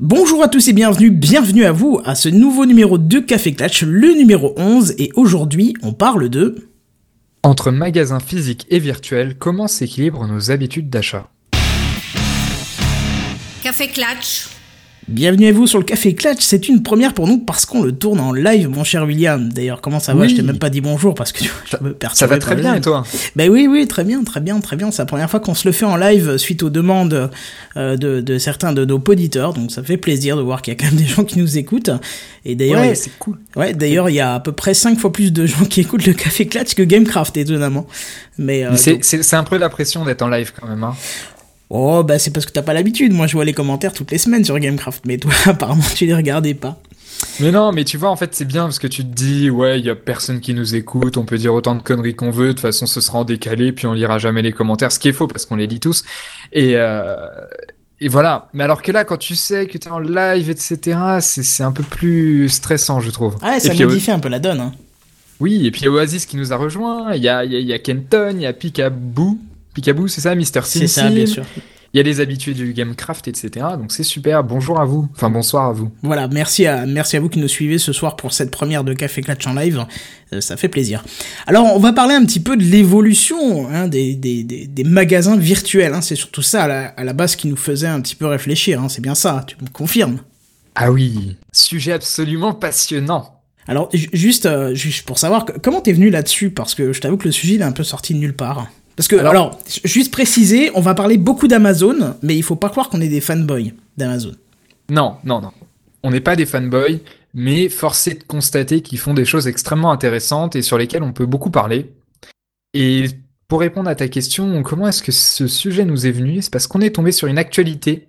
Bonjour à tous et bienvenue, bienvenue à vous à ce nouveau numéro de Café Clatch, le numéro 11, et aujourd'hui on parle de... Entre magasins physiques et virtuels, comment s'équilibrent nos habitudes d'achat? Café Clatch, Bienvenue à vous sur le Café Clatch, c'est une première pour nous parce qu'on le tourne en live, mon cher William. D'ailleurs, comment ça va? Oui. Je t'ai même pas dit bonjour parce que tu vois, je me Ça perturbais va très bien et toi? Ben oui, oui, très bien, très bien, très bien. C'est la première fois qu'on se le fait en live suite aux demandes euh, de, de certains de nos auditeurs, donc ça fait plaisir de voir qu'il y a quand même des gens qui nous écoutent. Et d'ailleurs, Ouais, c'est cool. Ouais, d'ailleurs, il y a à peu près 5 fois plus de gens qui écoutent le Café Clatch que Gamecraft, étonnamment. Mais, euh, Mais c'est- donc- c'est c'est un peu la pression d'être en live quand même. Hein. Oh, bah c'est parce que t'as pas l'habitude. Moi, je vois les commentaires toutes les semaines sur Gamecraft, mais toi, apparemment, tu les regardais pas. Mais non, mais tu vois, en fait, c'est bien parce que tu te dis, ouais, il y a personne qui nous écoute, on peut dire autant de conneries qu'on veut, de toute façon, ce sera en décalé, puis on lira jamais les commentaires, ce qui est faux parce qu'on les lit tous. Et, euh, et voilà. Mais alors que là, quand tu sais que t'es en live, etc., c'est un peu plus stressant, je trouve. Ouais, Et ça puis, modifie un peu la donne. Hein. Oui, et puis il y a Oasis qui nous a rejoint, il y a, y a, y a Kenton, il y a Picaboo. Picaboo, c'est ça, Mister C'est ça, bien sûr. Il y a les habitués du Gamecraft, etc. Donc c'est super. Bonjour à vous. Enfin, bonsoir à vous. Voilà, merci à, merci à vous qui nous suivez ce soir pour cette première de Café Clatch en live. Euh, ça fait plaisir. Alors, on va parler un petit peu de l'évolution hein, des, des, des, des magasins virtuels. Hein. C'est surtout ça à la, à la base qui nous faisait un petit peu réfléchir. Hein. C'est bien ça, tu me confirmes? Ah oui, sujet absolument passionnant. Alors, ju- juste, euh, juste pour savoir, comment t'es venu là-dessus? Parce que je t'avoue que le sujet il est un peu sorti de nulle part. Parce que, alors, Alors- juste préciser, on va parler beaucoup d'Amazon, mais il faut pas croire qu'on est des fanboys d'Amazon. Non, non, non. On n'est pas des fanboys, mais force est de constater qu'ils font des choses extrêmement intéressantes et sur lesquelles on peut beaucoup parler. Et pour répondre à ta question, comment est-ce que ce sujet nous est venu? C'est parce qu'on est tombé sur une actualité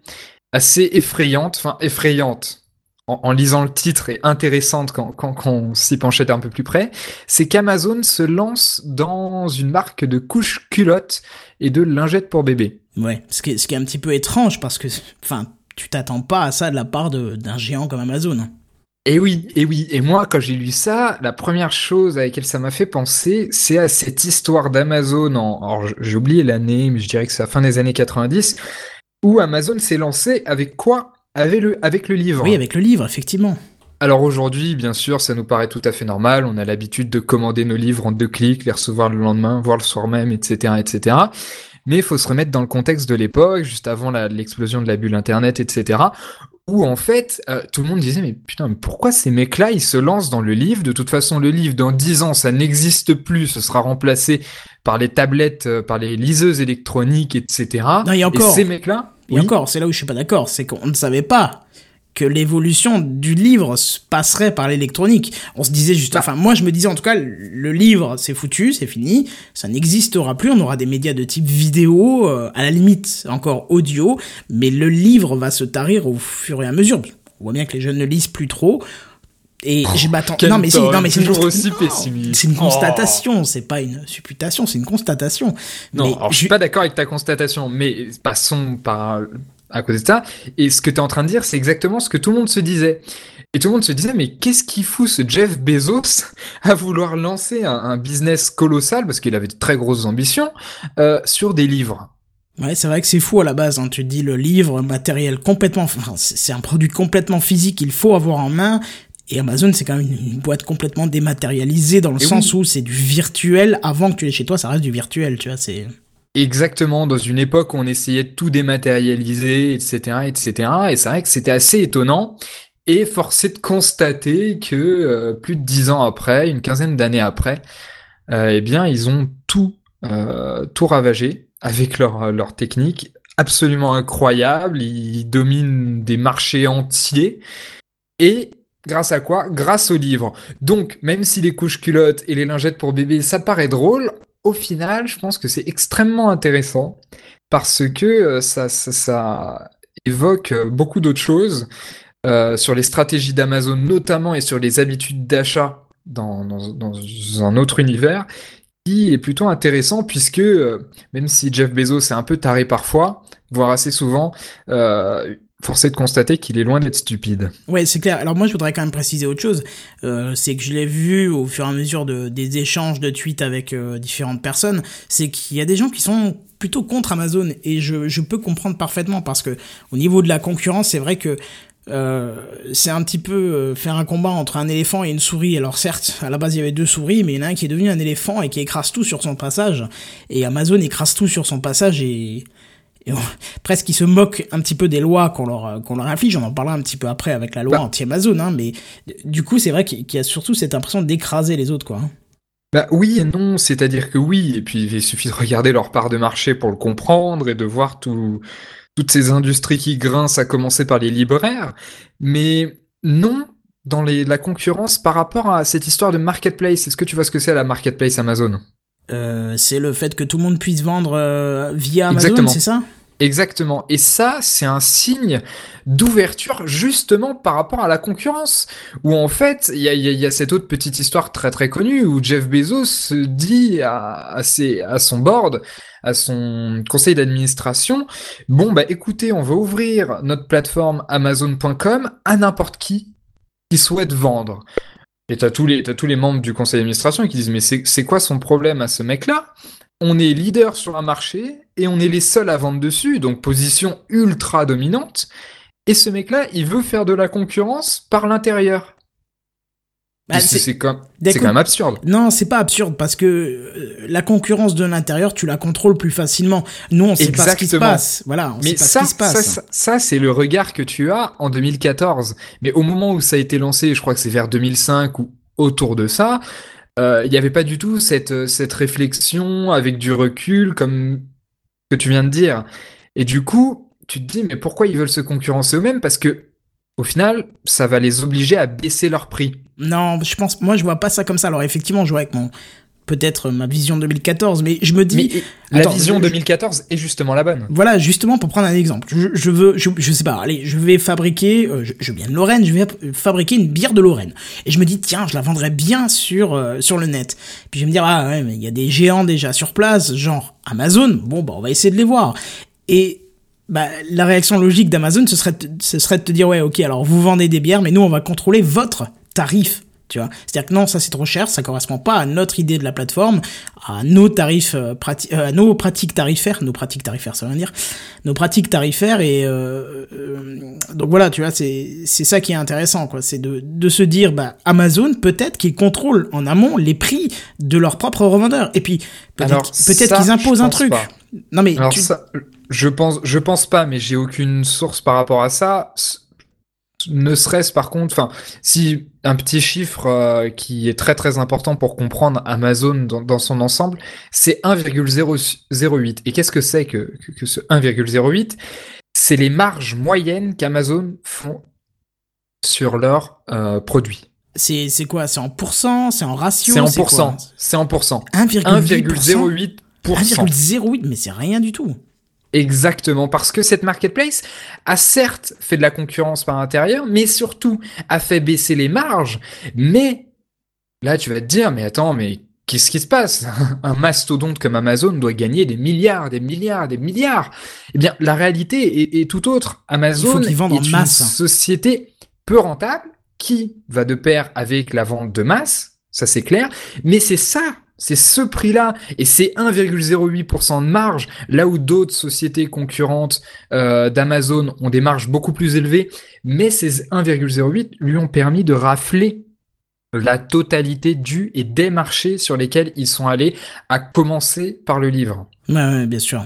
assez effrayante, enfin effrayante en, en lisant le titre et intéressante quand, quand, quand on s'y penchait un peu plus près, c'est qu'Amazon se lance dans une marque de couches culottes et de lingettes pour bébé. Ouais, ce qui est, ce qui est un petit peu étrange parce que, enfin, tu t'attends pas à ça de la part d'un géant comme Amazon. Et oui, et oui, et moi quand j'ai lu ça, la première chose à laquelle ça m'a fait penser, c'est à cette histoire d'Amazon en, alors j'ai oublié l'année, mais je dirais que c'est la fin des années 90, où Amazon s'est lancé avec quoi? Avec le, avec le livre. Oui, avec le livre, effectivement. Alors aujourd'hui, bien sûr, ça nous paraît tout à fait normal. On a l'habitude de commander nos livres en deux clics, les recevoir le lendemain, voire le soir même, etc., etc. Mais il faut se remettre dans le contexte de l'époque, juste avant l'explosion de la bulle Internet, etc. Où en fait, euh, tout le monde disait mais putain, mais pourquoi ces mecs-là ils se lancent dans le livre? De toute façon, le livre dans 10 ans, ça n'existe plus, ce sera remplacé par les tablettes, euh, par les liseuses électroniques, etc. Non, et encore. ces mecs-là, Et oui. encore, c'est là où je suis pas d'accord, c'est qu'on ne savait pas que l'évolution du livre se passerait par l'électronique. On se disait juste, Bah. enfin, moi je me disais en tout cas, le livre c'est foutu, c'est fini, ça n'existera plus, on aura des médias de type vidéo, euh, à la limite encore audio, mais le livre va se tarir au fur et à mesure. On voit bien que les jeunes ne lisent plus trop. Et je m'attends. Non mais si, non mais c'est une, aussi pessimiste. c'est une Oh. constatation, c'est pas une supputation, c'est une constatation. Non, Mais alors je ju- suis pas d'accord avec ta constatation, mais passons par à cause de ça. Et ce que tu es en train de dire, c'est exactement ce que tout le monde se disait. Et tout le monde se disait, mais qu'est-ce qu'il fout ce Jeff Bezos à vouloir lancer un, un business colossal, parce qu'il avait de très grosses ambitions, euh, sur des livres? Ouais, c'est vrai que c'est fou à la base. Hein. Tu dis le livre, matériel complètement, enfin, c'est c'est un produit complètement physique qu'il faut avoir en main. Et Amazon, c'est quand même une, boîte complètement dématérialisée dans le Et sens oui. où c'est du virtuel. Avant que tu l'aies chez toi, ça reste du virtuel. Tu vois, c'est. Exactement, dans une époque où on essayait de tout dématérialiser, etc., etc. Et c'est vrai que c'était assez étonnant. Et forcé de constater que euh, plus de dix ans après, une quinzaine d'années après, euh, eh bien, ils ont tout, euh, tout ravagé avec leur, leur technique absolument incroyable. Ils dominent des marchés entiers. Et grâce à quoi? Grâce aux livres. Donc, même si les couches culottes et les lingettes pour bébé, ça paraît drôle, au final, je pense que c'est extrêmement intéressant parce que euh, ça, ça, évoque euh, beaucoup d'autres choses euh, sur les stratégies d'Amazon notamment et sur les habitudes d'achat dans, un autre univers qui est plutôt intéressant puisque même si Jeff Bezos est un peu taré parfois, voire assez souvent, force est de constater qu'il est loin d'être stupide. Ouais, c'est clair. Alors moi, je voudrais quand même préciser autre chose. Euh, c'est que je l'ai vu au fur et à mesure de, des échanges de tweets avec euh, différentes personnes. C'est qu'il y a des gens qui sont plutôt contre Amazon et je, peux comprendre parfaitement parce que au niveau de la concurrence, c'est vrai que euh, c'est un petit peu faire un combat entre un éléphant et une souris. Alors certes, à la base il y avait deux souris, mais il y en a un qui est devenu un éléphant et qui écrase tout sur son passage. Et Amazon écrase tout sur son passage et, presque il se moque un petit peu des lois qu'on leur qu'on leur inflige. On en parlera un petit peu après avec la loi bah. anti-Amazon, hein, mais du coup c'est vrai qu'il y a surtout cette impression d'écraser les autres, quoi. Hein. Bah oui et non, c'est-à-dire que oui, et puis il suffit de regarder leur part de marché pour le comprendre et de voir tout toutes ces industries qui grincent, à commencer par les libraires, mais non dans les, la concurrence par rapport à cette histoire de marketplace. Est-ce que tu vois ce que c'est la marketplace Amazon? Euh, C'est le fait que tout le monde puisse vendre euh, via Amazon, c'est ça? Exactement. Et ça, c'est un signe d'ouverture justement par rapport à la concurrence. Où en fait, il y a, cette autre petite histoire très très connue où Jeff Bezos dit à, ses, à son board, à son conseil d'administration, bon bah écoutez, on va ouvrir notre plateforme Amazon.com à n'importe qui qui souhaite vendre. Et t'as tous les t'as tous les membres du conseil d'administration qui disent mais c'est quoi son problème à ce mec-là? On est leader sur un marché et on est les seuls à vendre dessus, donc position ultra dominante. Et ce mec-là, il veut faire de la concurrence par l'intérieur. Bah, c'est quand, quand, même absurde. Non, c'est pas absurde parce que euh, la concurrence de l'intérieur, tu la contrôles plus facilement. Nous, on sait pas ce qui se passe. Voilà, on Mais sait ça, pas ce qui se passe. Ça, ça, c'est le regard que tu as en 2014. Mais au moment où ça a été lancé, je crois que c'est vers 2005 ou autour de ça, il n'y avait pas du tout cette, cette réflexion avec du recul comme que tu viens de dire. Et du coup, tu te dis, mais pourquoi ils veulent se concurrencer eux-mêmes? Parce que au final, ça va les obliger à baisser leur prix. Non, je pense, moi je vois pas ça comme ça. Alors effectivement, je vois avec mon peut-être ma vision 2014, mais je me dis. la vision 2014 est justement la bonne. Voilà, justement pour prendre un exemple. Je, veux, je, sais pas, allez, je vais fabriquer, euh, je, viens de Lorraine, je vais fabriquer une bière de Lorraine. Et je me dis, tiens, je la vendrais bien sur, euh, sur le net. Puis je vais me dire, ah ouais, mais il y a des géants déjà sur place, genre Amazon. Bon, bah on va essayer de les voir. Et bah, la réaction logique d'Amazon, ce serait, ce serait de te dire, ouais, ok, alors vous vendez des bières, mais nous, on va contrôler votre tarif. Tu vois, c'est-à-dire que non, ça c'est trop cher, ça correspond pas à notre idée de la plateforme, à nos tarifs, euh, euh, à nos pratiques tarifaires, nos pratiques tarifaires, ça veut dire, nos pratiques tarifaires et euh, euh, donc voilà, tu vois, c'est c'est ça qui est intéressant, quoi, c'est de de se dire, bah Amazon peut-être qu'ils contrôlent en amont les prix de leurs propres revendeurs et puis peut-être peut-être qu'ils imposent un truc. Non mais Alors ça, je pense, je pense pas, mais j'ai aucune source par rapport à ça. Ne serait-ce par contre, enfin, si un petit chiffre euh, qui est très très important pour comprendre Amazon dans, son ensemble, c'est 1,008. Et qu'est-ce que c'est que, que, ce 1,08 C'est les marges moyennes qu'Amazon font sur leurs euh, produits. C'est quoi? C'est en pourcent? C'est en ratio? C'est en pourcent. C'est en pourcent. 1,08%. 1,08, mais c'est rien du tout. Exactement, parce que cette marketplace a certes fait de la concurrence par l'intérieur, mais surtout a fait baisser les marges. Mais là, tu vas te dire, mais attends, mais qu'est-ce qui se passe? Un mastodonte comme Amazon doit gagner des milliards, des milliards, des milliards. Eh bien, la réalité est, tout autre. Amazon est une société peu rentable qui va de pair avec la vente de masse, ça c'est clair, mais c'est ça c'est ce prix-là et c'est 1,08% de marge, là où d'autres sociétés concurrentes euh, d'Amazon ont des marges beaucoup plus élevées, mais ces 1,08 lui ont permis de rafler la totalité du et des marchés sur lesquels ils sont allés, à commencer par le livre. Ouais, bien sûr.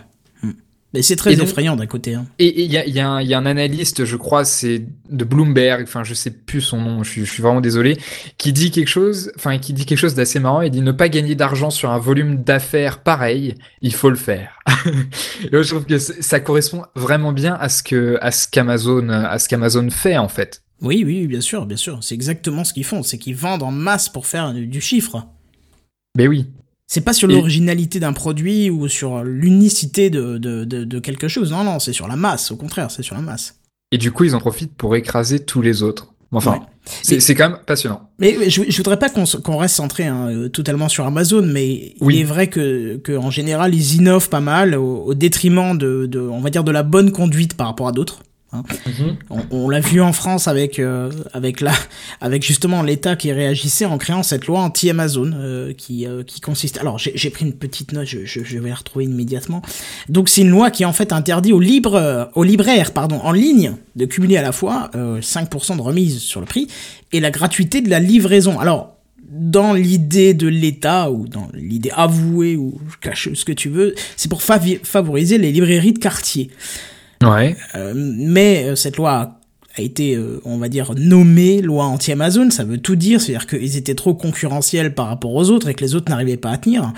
Mais c'est très effrayant d'un côté. Hein. Et il y a, y, a y a, un analyste, je crois, c'est de Bloomberg, enfin je sais plus son nom, je suis, je suis vraiment désolé, qui dit quelque chose, enfin qui dit quelque chose d'assez marrant. Il dit ne pas gagner d'argent sur un volume d'affaires pareil, il faut le faire. et je trouve que ça correspond vraiment bien à ce que à ce qu'Amazon à ce qu'Amazon fait en fait. Oui, oui, bien sûr, bien sûr. C'est exactement ce qu'ils font, c'est qu'ils vendent en masse pour faire du chiffre. Mais oui, c'est pas sur l'originalité d'un produit ou sur l'unicité de, de, de, quelque chose. Non, non, c'est sur la masse. Au contraire, c'est sur la masse. Et du coup, ils en profitent pour écraser tous les autres. Enfin, c'est quand même passionnant. Mais je, je voudrais pas qu'on reste centré hein, euh, totalement sur Amazon, mais il est vrai que, que en général, ils innovent pas mal au, détriment de, de, on va dire, de la bonne conduite par rapport à d'autres. Hein. Mhm. On, l'a vu en France avec euh, avec la avec justement l'État qui réagissait en créant cette loi anti-Amazon euh, qui euh, qui consiste. Alors j'ai pris une petite note, je, je, vais la retrouver immédiatement. Donc c'est une loi qui en fait interdit aux aux libraires pardon en ligne de cumuler à la fois 5% de remise sur le prix et la gratuité de la livraison. Alors dans l'idée de l'État ou dans l'idée avouée ou cache ce que tu veux, c'est pour favoriser les librairies de quartier. Ouais. Euh, mais euh, cette loi a été, euh, on va dire, nommée loi anti-Amazon. Ça veut tout dire, c'est-à-dire qu'ils étaient trop concurrentiels par rapport aux autres et que les autres n'arrivaient pas à tenir.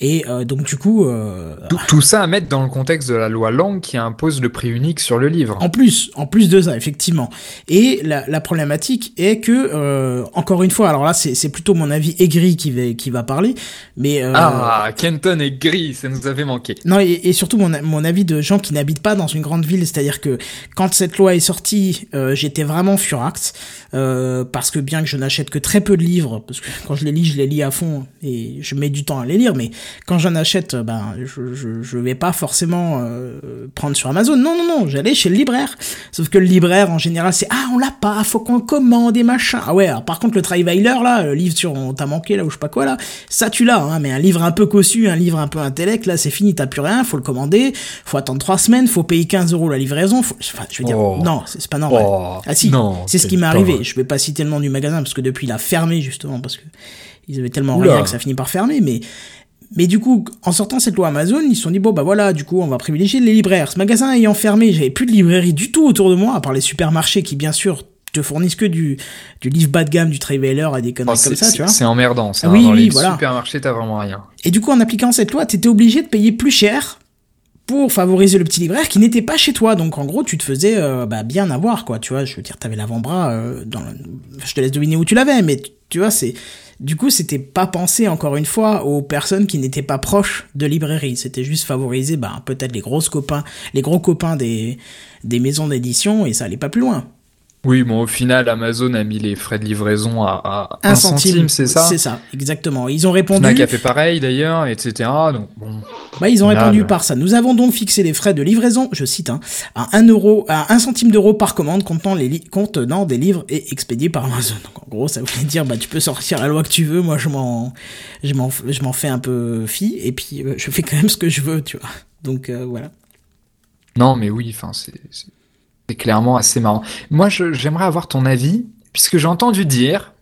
Et euh, donc du coup... Euh, tout, ça à mettre dans le contexte de la loi Langue qui impose le prix unique sur le livre. En plus, en plus de ça, effectivement. Et la, la problématique est que, euh, encore une fois, alors là c'est plutôt mon avis aigri qui va, qui va parler, mais... Euh, ah, Kenton est gris, ça nous avait manqué. Non, et, et surtout mon, mon avis de gens qui n'habitent pas dans une grande ville, c'est-à-dire que quand cette loi est sortie, j'étais vraiment furax, parce que bien que je n'achète que très peu de livres, parce que quand je les lis, je les lis à fond, et je mets du temps à les lire, mais quand j'en achète, ben, je, je, je, vais pas forcément euh, prendre sur Amazon. Non, non, non, j'allais chez le libraire. Sauf que le libraire, en général, c'est ah, on l'a pas, faut qu'on commande des machins. Ah ouais, alors, par contre, le Trivaler, là, le livre sur on t'a manqué, là, ou je sais pas quoi, là, ça tu l'as, hein, mais un livre un peu cossu, un livre un peu intellect, là, c'est fini, t'as plus rien, faut le commander, faut attendre trois semaines, faut payer 15 euros la livraison. Enfin, je veux dire, oh. non, c'est pas normal. Oh. ah si, c'est ce qui m'est arrivé. Je vais pas citer le nom du magasin parce que depuis il a fermé justement parce que ils avaient tellement rien que ça finit par fermer, mais mais du coup, en sortant cette loi Amazon, ils se sont dit, bon, bah voilà, du coup, on va privilégier les libraires. Ce magasin ayant fermé, j'avais plus de librairie du tout autour de moi, à part les supermarchés qui, bien sûr, te fournissent que du, du livre bas de gamme, du Trailer et des conneries oh, comme ça, tu vois. C'est emmerdant, ça. Oui, dans oui, les voilà. supermarchés, t'as vraiment rien. Et du coup, en appliquant cette loi, t'étais obligé de payer plus cher pour favoriser le petit libraire qui n'était pas chez toi. Donc en gros, tu te faisais euh, bah, bien avoir, quoi. Tu vois, je veux dire, t'avais l'avant-bras euh, dans. Je te laisse deviner où tu l'avais, mais tu vois, c'est du coup, c'était pas pensé encore une fois aux personnes qui n'étaient pas proches de librairie. C'était juste favoriser, bah, peut-être les grosses copains, les gros copains des, des maisons d'édition et ça allait pas plus loin. Oui, bon, au final, Amazon a mis les frais de livraison à, à 1 centime, c'est ça C'est ça, exactement. Ils ont répondu. Fnac a fait pareil d'ailleurs, etc. Donc, bon. Bah, ils ont répondu par ça. Nous avons donc fixé les frais de livraison, je cite, hein, à 1 euro, à 1 centime d'euro par commande contenant, les contenant des livres et expédiés par Amazon. Donc, en gros, ça voulait dire, bah, tu peux sortir la loi que tu veux. Moi, je m'en, je m'en, je m'en fais un peu fi, et puis, euh, je fais quand même ce que je veux, tu vois. Donc, euh, voilà. Non, mais oui, enfin, c'est c'est clairement assez marrant. Moi, j'aimerais avoir ton avis, puisque j'ai entendu dire,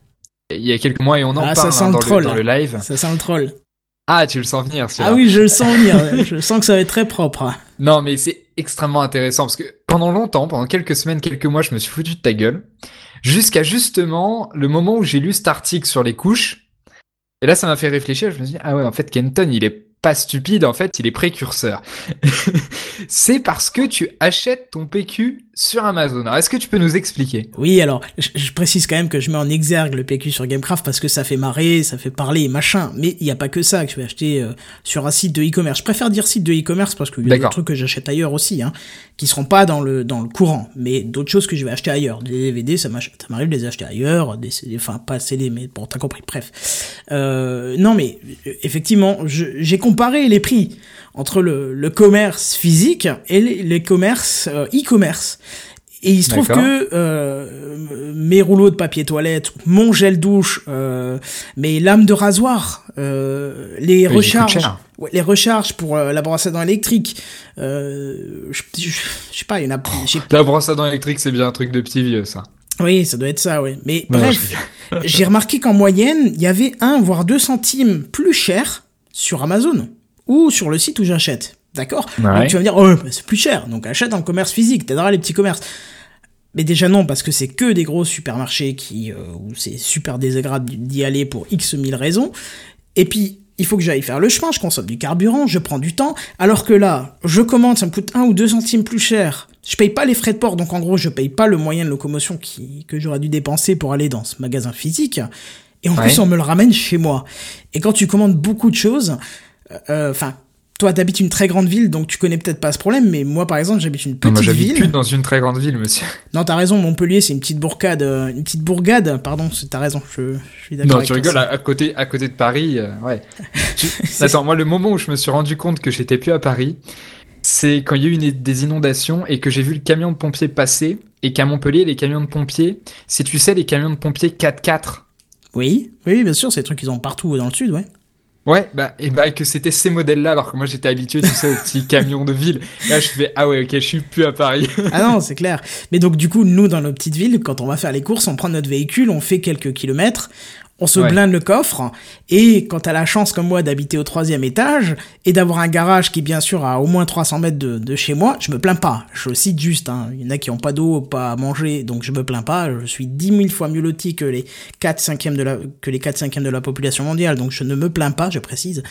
il y a quelques mois, et on en ah, parle hein, dans, le, dans, le, live. Ça sent le troll. Ah, tu le sens venir, Ah oui, je le sens venir. je sens que ça va être très propre. Non, mais c'est extrêmement intéressant, parce que pendant longtemps, pendant quelques semaines, quelques mois, je me suis foutu de ta gueule, jusqu'à justement le moment où j'ai lu cet article sur les couches. Et là, ça m'a fait réfléchir. Je me suis dit, ah ouais, en fait, Kenton, il est pas stupide, en fait, il est précurseur. c'est parce que tu achètes ton PQ sur Amazon. est-ce que tu peux nous expliquer? Oui, alors, je, précise quand même que je mets en exergue le PQ sur Gamecraft parce que ça fait marrer, ça fait parler, machin. Mais il n'y a pas que ça que je vais acheter euh, sur un site de e-commerce. Je préfère dire site de e-commerce parce qu'il y a des trucs que j'achète ailleurs aussi, hein, qui seront pas dans le dans le courant, mais d'autres choses que je vais acheter ailleurs. Des DVD, ça m'arrive de les acheter ailleurs, des CD, enfin pas CD, mais bon, t'as compris. Bref, euh, non, mais effectivement, j'ai comparé les prix entre le, le commerce physique et les, commerces euh, e-commerce. Et il se trouve que euh, mes rouleaux de papier toilette, mon gel douche, euh, mes lames de rasoir, euh, les recharges, ouais, les recharges pour euh, la brosse à dents électrique, euh, je, je, sais pas, il y en a. La brosse à dents électrique, c'est bien un truc de petit vieux, ça. Oui, ça doit être ça, oui. Mais bref, j'ai remarqué qu'en moyenne, il y avait un voire deux centimes plus cher sur Amazon ou sur le site où j'achète. D'accord Donc tu vas me dire, oh, c'est plus cher, donc achète en commerce physique, t'aideras les petits commerces. Mais déjà non, parce que c'est que des gros supermarchés qui, euh, où c'est super désagréable d'y aller pour X mille raisons. Et puis, il faut que j'aille faire le chemin, je consomme du carburant, je prends du temps, alors que là, je commande, ça me coûte 1 ou 2 centimes plus cher. Je paye pas les frais de port, donc en gros, je paye pas le moyen de locomotion qui, que j'aurais dû dépenser pour aller dans ce magasin physique. Et en plus, on me le ramène chez moi. Et quand tu commandes beaucoup de choses, enfin, toi, t'habites une très grande ville, donc tu connais peut-être pas ce problème, mais moi, par exemple, j'habite une petite non, moi, j'habite plus dans une très grande ville, monsieur. Non, t'as raison, Montpellier, c'est une petite bourgade, euh, une petite bourgade, pardon, t'as raison, je, je suis d'accord. Non, tu rigoles, à, côté, à côté de Paris, euh, ouais. Attends, moi, le moment où je me suis rendu compte que j'étais plus à Paris, c'est quand il y a eu des inondations et que j'ai vu le camion de pompiers passer et qu'à Montpellier, les camions de pompiers, c'est tu sais les camions de pompiers 4x4. Oui, oui, bien sûr, c'est des trucs qu'ils ont partout dans le sud, ouais. Ouais, bah, et bah, que c'était ces modèles-là, alors que moi j'étais habitué, tu sais, aux petits camions de ville. là, je fais, ah ouais, ok, je suis plus à Paris. ah non, c'est clair. Mais donc, du coup, nous, dans nos petites villes, quand on va faire les courses, on prend notre véhicule, on fait quelques kilomètres, on se blinde le coffre, et quand t'as la chance comme moi d'habiter au troisième étage, et d'avoir un garage qui bien sûr à au moins 300 mètres de, chez moi, je me plains pas. Je cite juste, hein. il y en a qui ont pas d'eau, pas à manger, donc je me plains pas. Je suis 10 000 fois mieux loti que les 4 cinquièmes de la, que les 4 cinquièmes de la population mondiale, donc je ne me plains pas, je précise.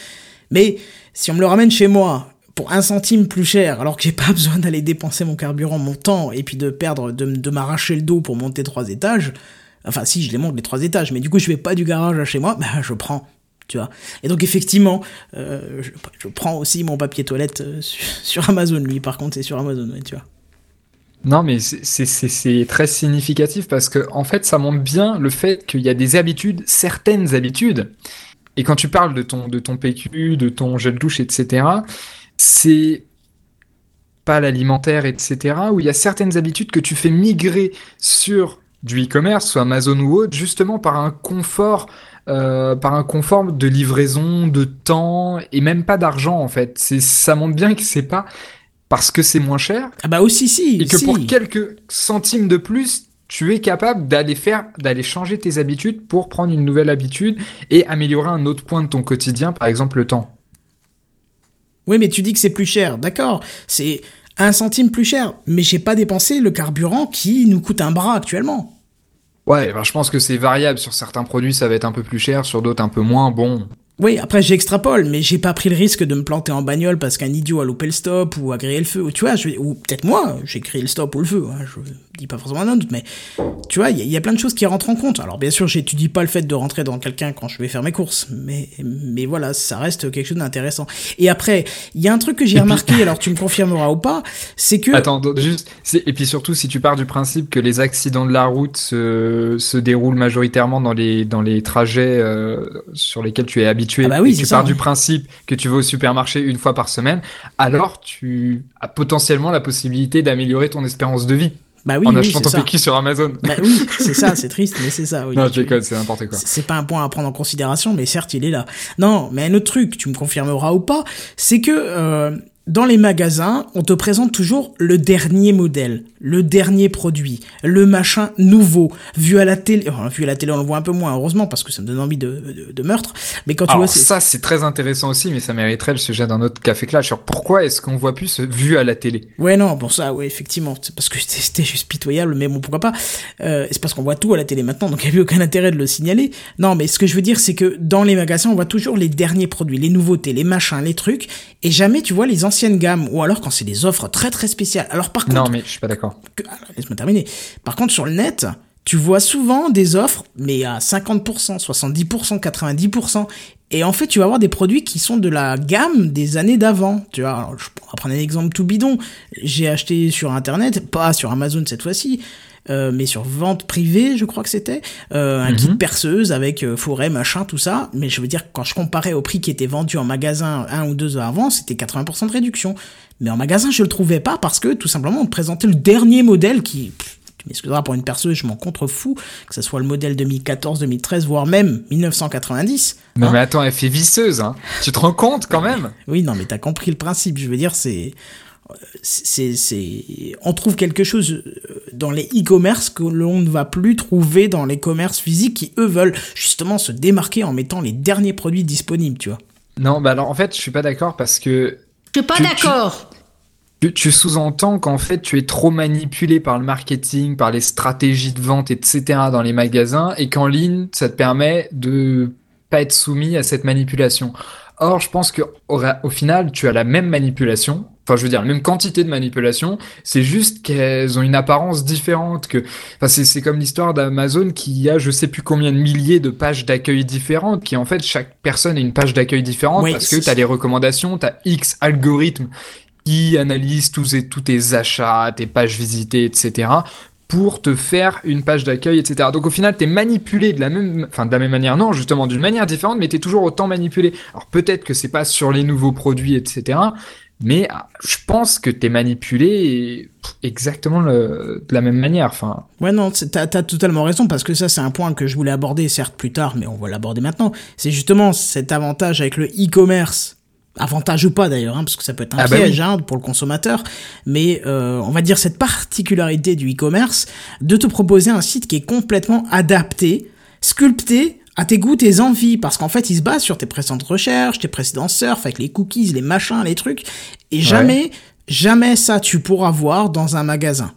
Mais si on me le ramène chez moi, pour un centime plus cher, alors que j'ai pas besoin d'aller dépenser mon carburant, mon temps, et puis de perdre, de, de m'arracher le dos pour monter trois étages, Enfin, si, je les monte les trois étages, mais du coup, je vais pas du garage à chez moi, ben, je prends. Tu vois. Et donc, effectivement, euh, je, prends aussi mon papier toilette euh, sur, Amazon, lui, par contre, c'est sur Amazon, tu vois. Non, mais c'est très significatif parce que, en fait, ça montre bien le fait qu'il y a des habitudes, certaines habitudes. Et quand tu parles de ton, de ton PQ, de ton gel douche, etc., c'est pas l'alimentaire, etc., où il y a certaines habitudes que tu fais migrer sur du e-commerce, soit Amazon ou autre, justement par un confort, euh, par un confort de livraison, de temps et même pas d'argent en fait. C'est, ça montre bien que c'est pas parce que c'est moins cher. Ah bah aussi si. Et que pour quelques centimes de plus, tu es capable d'aller faire, d'aller changer tes habitudes pour prendre une nouvelle habitude et améliorer un autre point de ton quotidien, par exemple le temps. Oui, mais tu dis que c'est plus cher, d'accord. C'est un centime plus cher, mais j'ai pas dépensé le carburant qui nous coûte un bras actuellement. Ouais, ben je pense que c'est variable. Sur certains produits, ça va être un peu plus cher, sur d'autres un peu moins. Bon, oui, après j'extrapole, mais j'ai pas pris le risque de me planter en bagnole parce qu'un idiot a loupé le stop ou a grillé le feu. Ou, tu vois, je, ou peut-être moi, j'ai créé le stop ou le feu. Hein, je dis pas forcément un autre, mais tu vois, il y, a plein de choses qui rentrent en compte. Alors bien sûr, j'étudie pas le fait de rentrer dans quelqu'un quand je vais faire mes courses, mais mais voilà, ça reste quelque chose d'intéressant. Et après, il y a un truc que j'ai remarqué, alors tu me confirmeras ou pas, c'est que attends, juste, et puis surtout si tu pars du principe que les accidents de la route se, se déroulent majoritairement dans les dans les trajets euh, sur lesquels tu es habitué ah bah oui, tu pars du principe que tu vas au supermarché une fois par semaine, alors tu as potentiellement la possibilité d'améliorer ton espérance de vie. Bah oui, en achetant ton PQ sur Amazon. Bah oui, c'est ça, c'est triste, mais c'est ça. Oui, non, je déconne, c'est n'importe quoi. C'est pas un point à prendre en considération, mais certes, il est là. Non, mais un autre truc, tu me confirmeras ou pas, c'est que euh, dans les magasins, on te présente toujours le dernier modèle, le dernier produit, le machin nouveau, vu à la télé. Enfin, vu à la télé, on le voit un peu moins, heureusement, parce que ça me donne envie de, de, meurtre. Mais quand tu vois, ça, c'est très intéressant aussi, mais ça mériterait le sujet d'un autre café clash. Sur pourquoi est-ce qu'on voit plus ce vu à la télé? Ouais, non, bon ça, ouais, effectivement, c'est parce que c'était juste pitoyable, mais bon, pourquoi pas euh, C'est parce qu'on voit tout à la télé maintenant, donc il n'y avait aucun intérêt de le signaler. Non, mais ce que je veux dire, c'est que dans les magasins, on voit toujours les derniers produits, les nouveautés, les machins, les trucs, et jamais tu vois les anciens gamme ou alors quand c'est des offres très très spéciales. Alors par contre. Non, mais je suis pas d'accord. Ah, laisse-moi terminer. Par contre, sur le net, tu vois souvent des offres, mais à 50%, 70%, 90%. Et en fait, tu vas avoir des produits qui sont de la gamme des années d'avant. Tu vois, alors, je vais prendre un exemple tout bidon. J'ai acheté sur Internet, pas sur Amazon cette fois-ci, euh, mais sur vente privée, je crois que c'était, euh, un kit mhm. perceuse avec euh, forêt, machin, tout ça. Mais je veux dire, quand je comparais au prix qui était vendu en magasin un ou deux heures avant, c'était 80% de réduction. Mais en magasin, je le trouvais pas parce que tout simplement, on présentait le dernier modèle qui, tu m'excuseras pour une perceuse, je m'en contrefous, que ce soit le modèle 2014, 2013, voire même 1990. Non, mais hein. attends, elle fait visseuse, hein. Tu te rends compte quand même? Oui, non, mais t'as compris le principe. Je veux dire, c'est, c'est, c'est, on trouve quelque chose euh, dans les e-commerce que l'on ne va plus trouver dans les commerces physiques qui eux veulent justement se démarquer en mettant les derniers produits disponibles, tu vois. Non, bah alors en fait, je suis pas d'accord parce que. Je suis pas d'accord. Tu, tu, sous-entends qu'en fait, tu es trop manipulé par le marketing, par les stratégies de vente, etc. dans les magasins et qu'en ligne, ça te permet de pas être soumis à cette manipulation. Or, je pense que au final, tu as la même manipulation, enfin je veux dire la même quantité de manipulation, c'est juste qu'elles ont une apparence différente que enfin c'est comme l'histoire d'Amazon qui a je sais plus combien de milliers de pages d'accueil différentes qui en fait chaque personne a une page d'accueil différente parce que tu as les recommandations, tu as X algorithmes qui analysent tous, et, tous tes achats, tes pages visitées, etc pour te faire une page d'accueil, etc. Donc au final, t'es manipulé de la même, enfin de la même manière, non, justement d'une manière différente, mais t'es toujours autant manipulé. Alors peut-être que c'est pas sur les nouveaux produits, etc. mais ah, je pense que t'es manipulé exactement le, de la même manière. Enfin. Ouais, non, t'as as totalement raison parce que ça, c'est un point que je voulais aborder, certes plus tard, mais on va l'aborder maintenant. C'est justement cet avantage avec le e-commerce. Avantage ou pas d'ailleurs, hein, parce que ça peut être un ah bah piège hein, pour le consommateur, mais euh, on va dire cette particularité du e-commerce de te proposer un site qui est complètement adapté, sculpté à tes goûts, tes envies, parce qu'en fait, il se base sur tes précédentes recherches, tes précédents surf avec les cookies, les machins, les trucs, et jamais, jamais ça tu pourras voir dans un magasin.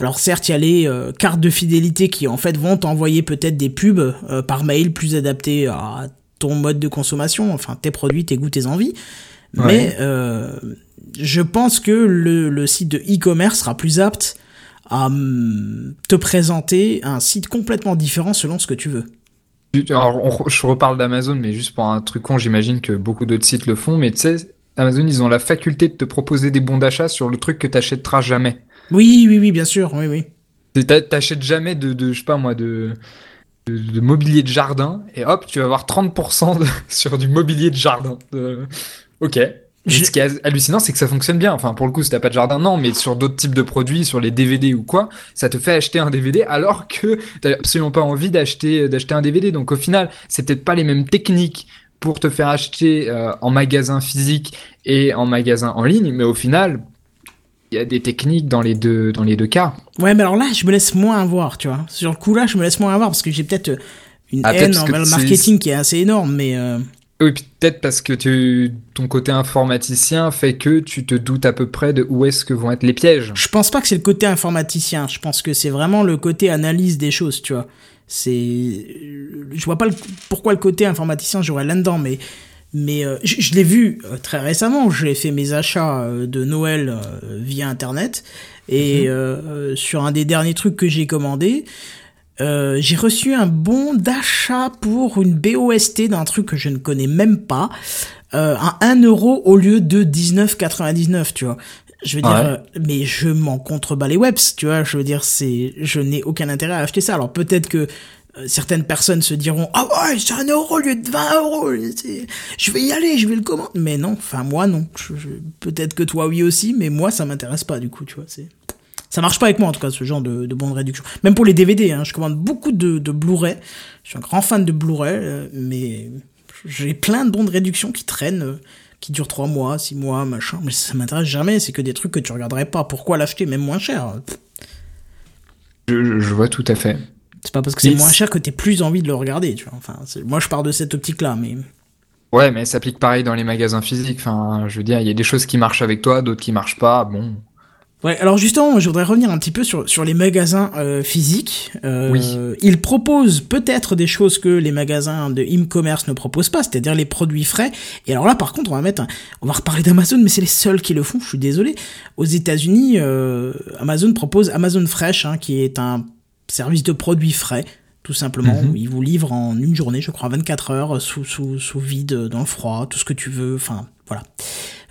Alors certes, il y a les euh, cartes de fidélité qui en fait vont t'envoyer peut-être des pubs euh, par mail plus adaptés à ton mode de consommation, enfin tes produits, tes goûts, tes envies. Mais euh, je pense que le, le site de e-commerce sera plus apte à mm, te présenter un site complètement différent selon ce que tu veux. Alors, je reparle d'Amazon, mais juste pour un truc con, j'imagine que beaucoup d'autres sites le font. Mais tu sais, Amazon, ils ont la faculté de te proposer des bons d'achat sur le truc que t'achèteras jamais. Oui, oui, oui, bien sûr, oui, oui. T'achètes jamais de, de, je sais pas moi, de, de, mobilier de jardin, et hop, tu vas avoir 30% sur du mobilier de jardin. Ok. Ce qui est hallucinant, c'est que ça fonctionne bien. Enfin, pour le coup, si t'as pas de jardin, non, mais sur d'autres types de produits, sur les DVD ou quoi, ça te fait acheter un DVD alors que t'as absolument pas envie d'acheter d'acheter un DVD. Donc au final, c'est peut-être pas les mêmes techniques pour te faire acheter euh, en magasin physique et en magasin en ligne, mais au final, il y a des techniques dans les deux dans les deux cas. Ouais, mais alors là, je me laisse moins avoir, tu vois. Sur le coup là, je me laisse moins avoir parce que j'ai peut-être une ah, haine envers le marketing qui est assez énorme, mais. Euh... Oui, peut-être parce que tu, ton côté informaticien fait que tu te doutes à peu près de où est-ce que vont être les pièges. Je pense pas que c'est le côté informaticien. Je pense que c'est vraiment le côté analyse des choses, tu vois. C'est, je vois pas pourquoi le côté informaticien j'aurais là-dedans, mais mais euh, je, l'ai vu euh, très récemment. J'ai fait mes achats euh, de Noël via internet et mhm. sur un des derniers trucs que j'ai commandé, euh, j'ai reçu un bon d'achat pour une BOST d'un truc que je ne connais même pas euh, à 1 euro au lieu de 19,99 tu vois. Je veux dire euh, mais je m'en contrebats les webs tu vois. Je veux dire c'est je n'ai aucun intérêt à acheter ça. Alors peut-être que euh, certaines personnes se diront ah ouais c'est un euro au lieu de 20 euros je vais y aller je vais le commander mais non enfin moi non. Peut-être que toi oui aussi mais moi ça m'intéresse pas du coup tu vois c'est ça marche pas avec moi en tout cas ce genre de, de bons de réduction. Même pour les DVD, hein, je commande beaucoup de, de Blu-ray. Je suis un grand fan de Blu-ray, euh, mais j'ai plein de bons de réduction qui traînent, euh, qui durent 3 mois, 6 mois, machin. Mais ça m'intéresse jamais. C'est que des trucs que tu regarderais pas. Pourquoi l'acheter même moins cher je, je, vois tout à fait. C'est pas parce que c'est moins cher que t'es plus envie de le regarder, tu vois. Enfin, moi je pars de cette optique-là, mais. Ouais, mais ça s'applique pareil dans les magasins physiques. Enfin, je veux dire, il y a des choses qui marchent avec toi, d'autres qui marchent pas. Bon. Ouais, alors justement, je voudrais revenir un petit peu sur, sur les magasins euh, physiques. Euh, oui. Ils proposent peut-être des choses que les magasins de e-commerce ne proposent pas, c'est-à-dire les produits frais. Et alors là, par contre, on va mettre, on va reparler d'Amazon, mais c'est les seuls qui le font. Je suis désolé. Aux États-Unis, euh, Amazon propose Amazon Fresh, hein, qui est un service de produits frais tout simplement. Mhm. Ils vous livrent en une journée, je crois, 24 heures, sous, sous, sous vide, dans le froid, tout ce que tu veux, enfin, voilà.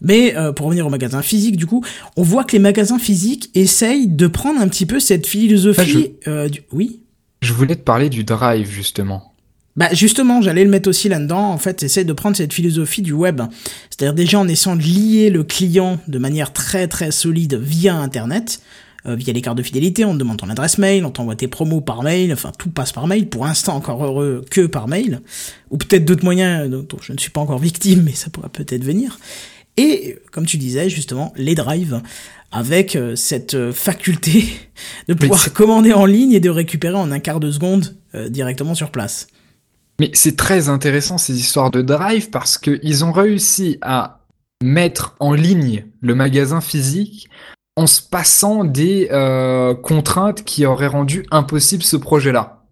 Mais euh, pour revenir au magasin physique, du coup, on voit que les magasins physiques essayent de prendre un petit peu cette philosophie. Euh, du... Oui? Je voulais te parler du drive justement. Bah justement, j'allais le mettre aussi là-dedans. En fait, essaye de prendre cette philosophie du web, c'est-à-dire déjà en essayant de lier le client de manière très très solide via Internet. Euh, via les cartes de fidélité, on te demande ton adresse mail, on t'envoie tes promos par mail, enfin tout passe par mail, pour l'instant encore heureux que par mail, ou peut-être d'autres moyens dont je ne suis pas encore victime, mais ça pourra peut-être venir. Et comme tu disais justement, les drives avec euh, cette euh, faculté de pouvoir commander en ligne et de récupérer en un quart de seconde directement sur place. Mais c'est très intéressant ces histoires de drive parce qu'ils ont réussi à mettre en ligne le magasin physique en se passant des euh, contraintes qui auraient rendu impossible ce projet-là.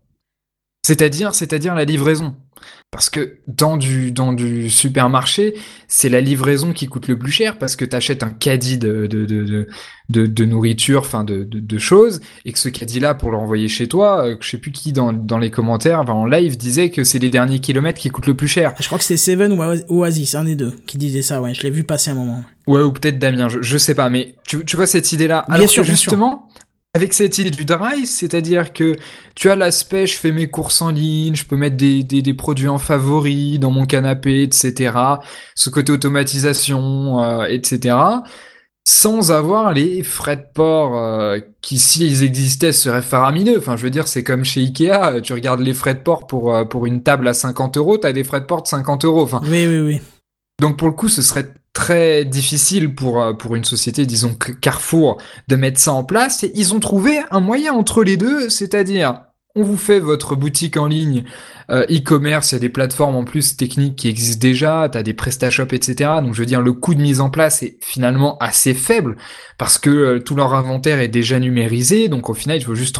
C'est-à-dire, c'est-à-dire la livraison. Parce que dans du, dans du supermarché, c'est la livraison qui coûte le plus cher parce que tu achètes un caddie de, de, de, de, de nourriture, enfin de, de, de, choses, et que ce caddie-là, pour l'envoyer chez toi, euh, je sais plus qui dans, dans les commentaires, en live, disait que c'est les derniers kilomètres qui coûtent le plus cher. Je crois que c'était Seven ou Oasis, un des deux, qui disait ça, ouais, je l'ai vu passer un moment. Ouais, ou peut-être Damien, je, je sais pas, mais tu, tu vois cette idée-là? Alors bien sûr, justement, avec cette idée du drive, c'est-à-dire que tu as l'aspect, je fais mes courses en ligne, je peux mettre des, des, des produits en favori dans mon canapé, etc. Ce côté automatisation, euh, etc. Sans avoir les frais de port euh, qui, s'ils existaient, seraient faramineux. Enfin, je veux dire, c'est comme chez Ikea, tu regardes les frais de port pour, euh, pour une table à 50 euros, t'as des frais de port de 50 euros. Enfin, Oui, oui, oui. donc pour le coup, ce serait très difficile pour, euh, pour une société, disons Carrefour, de mettre ça en place. Et ils ont trouvé un moyen entre les deux, c'est-à-dire on vous fait votre boutique en ligne, euh, e-commerce, il y a des plateformes en plus techniques qui existent déjà, tu as des PrestaShop, etc. Donc je veux dire, le coût de mise en place est finalement assez faible parce que euh, tout leur inventaire est déjà numérisé. Donc au final, il faut juste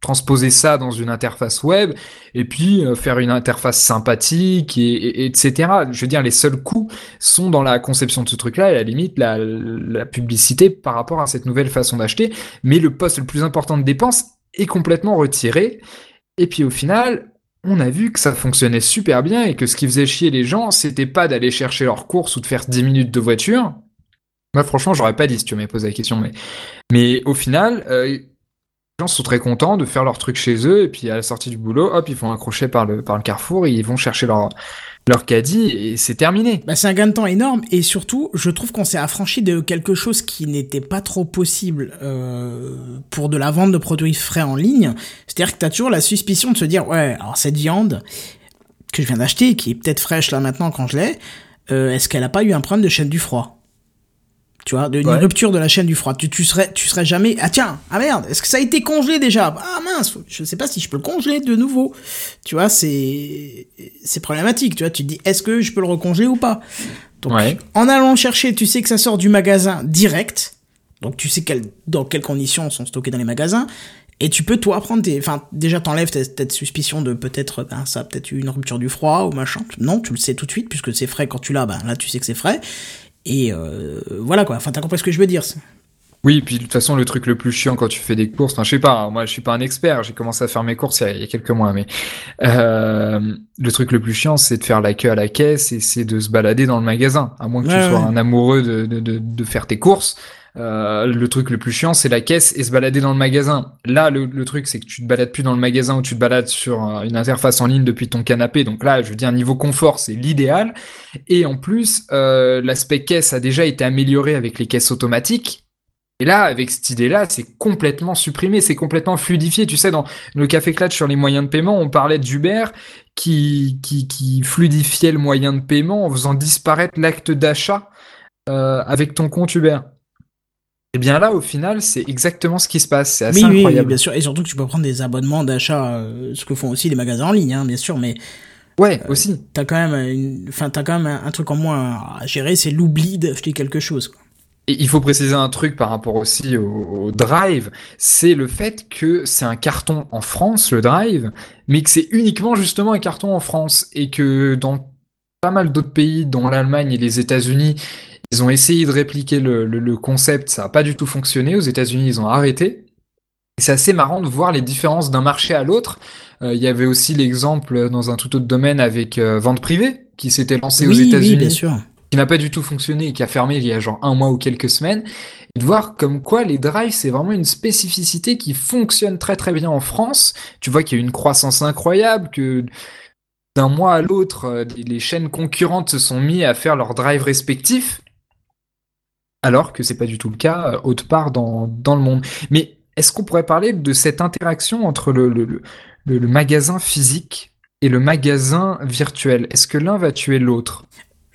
transposer ça dans une interface web et puis euh, faire une interface sympathique et, et, etc. Je veux dire, les seuls coûts sont dans la conception de ce truc-là et à la limite la, publicité par rapport à cette nouvelle façon d'acheter. Mais le poste le plus important de dépense est complètement retiré. Et puis au final, on a vu que ça fonctionnait super bien et que ce qui faisait chier les gens, c'était pas d'aller chercher leurs courses ou de faire 10 minutes de voiture. Moi, franchement, j'aurais pas dit si tu m'avais posé la question, mais, mais au final, euh, gens sont très contents de faire leur truc chez eux et puis à la sortie du boulot, hop, ils font accrocher par le, par le carrefour ils vont chercher leur, leur caddie et c'est terminé. Bah, c'est un gain de temps énorme et surtout, je trouve qu'on s'est affranchi de quelque chose qui n'était pas trop possible euh, pour de la vente de produits frais en ligne. C'est-à-dire que tu as toujours la suspicion de se dire, ouais, alors cette viande que je viens d'acheter, qui est peut-être fraîche là maintenant quand je l'ai, euh, est-ce qu'elle a pas eu un problème de chaîne du froid? Tu vois, une Ouais. rupture de la chaîne du froid. Tu, tu serais, tu serais jamais, ah tiens, ah merde, est-ce que ça a été congelé déjà? Ah mince, je sais pas si je peux le congeler de nouveau. Tu vois, c'est, c'est problématique. Tu vois, tu te dis, est-ce que je peux le recongeler ou pas? Donc, Ouais. en allant chercher, tu sais que ça sort du magasin direct. Donc, tu sais quel, dans quelles conditions sont stockés dans les magasins. Et tu peux, toi, prendre tes, enfin, déjà, t'enlèves cette suspicion de peut-être, ben, ça a peut-être eu une rupture du froid ou machin. Non, tu le sais tout de suite, puisque c'est frais quand tu l'as, ben, là, tu sais que c'est frais. Et euh, voilà quoi, enfin t'as compris ce que je veux dire. Oui, puis de toute façon, le truc le plus chiant quand tu fais des courses, enfin, je sais pas, hein, moi je suis pas un expert, j'ai commencé à faire mes courses il y a, il y a quelques mois, mais euh, le truc le plus chiant, c'est de faire la queue à la caisse et c'est de se balader dans le magasin, à moins que Ouais, tu sois ouais. un amoureux de, de, de, de faire tes courses. Euh, le truc le plus chiant, c'est la caisse et se balader dans le magasin. Là, le, truc, c'est que tu te balades plus dans le magasin ou tu te balades sur euh, une interface en ligne depuis ton canapé. Donc là, je veux dire, niveau confort, c'est l'idéal. Et en plus, euh, l'aspect caisse a déjà été amélioré avec les caisses automatiques. Et là, avec cette idée-là, c'est complètement supprimé, c'est complètement fluidifié. Tu sais, dans le Café Clutch sur les moyens de paiement, on parlait d'Uber qui, fluidifiait le moyen de paiement en faisant disparaître l'acte d'achat avec ton compte Uber. Et bien là, au final, c'est exactement ce qui se passe. C'est assez Oui, oui, oui, incroyable. bien sûr. Et surtout que tu peux prendre des abonnements d'achat, euh, ce que font aussi les magasins en ligne, hein, bien sûr. Mais Ouais, aussi. t'as quand même, une... enfin t'as quand même un, un truc en moins à gérer, c'est l'oubli d'acheter quelque chose. Quoi. Et il faut préciser un truc par rapport aussi au, au Drive, c'est le fait que c'est un carton en France, le Drive, mais que c'est uniquement justement un carton en France et que dans pas mal d'autres pays, dont l'Allemagne et les États-Unis, ils ont essayé de répliquer le, le- le concept, ça n'a pas du tout fonctionné. Aux États-Unis, ils ont arrêté. C'est assez marrant de voir les différences d'un marché à l'autre. Euh, Il y avait aussi l'exemple dans un tout autre domaine avec euh, vente privée qui s'était lancé aux oui, États-Unis bien sûr. qui n'a pas du tout fonctionné et qui a fermé il y a genre un mois ou quelques semaines, et de voir comme quoi les drives, c'est vraiment une spécificité qui fonctionne très très bien en France. Tu vois qu'il y a eu une croissance incroyable, que d'un mois à l'autre, euh, les les chaînes concurrentes se sont mis à faire leurs drives respectifs, alors que c'est pas du tout le cas euh, autre part dans, le monde. Mais est-ce qu'on pourrait parler de cette interaction entre le magasin physique et le magasin virtuel? Est-ce que l'un va tuer l'autre?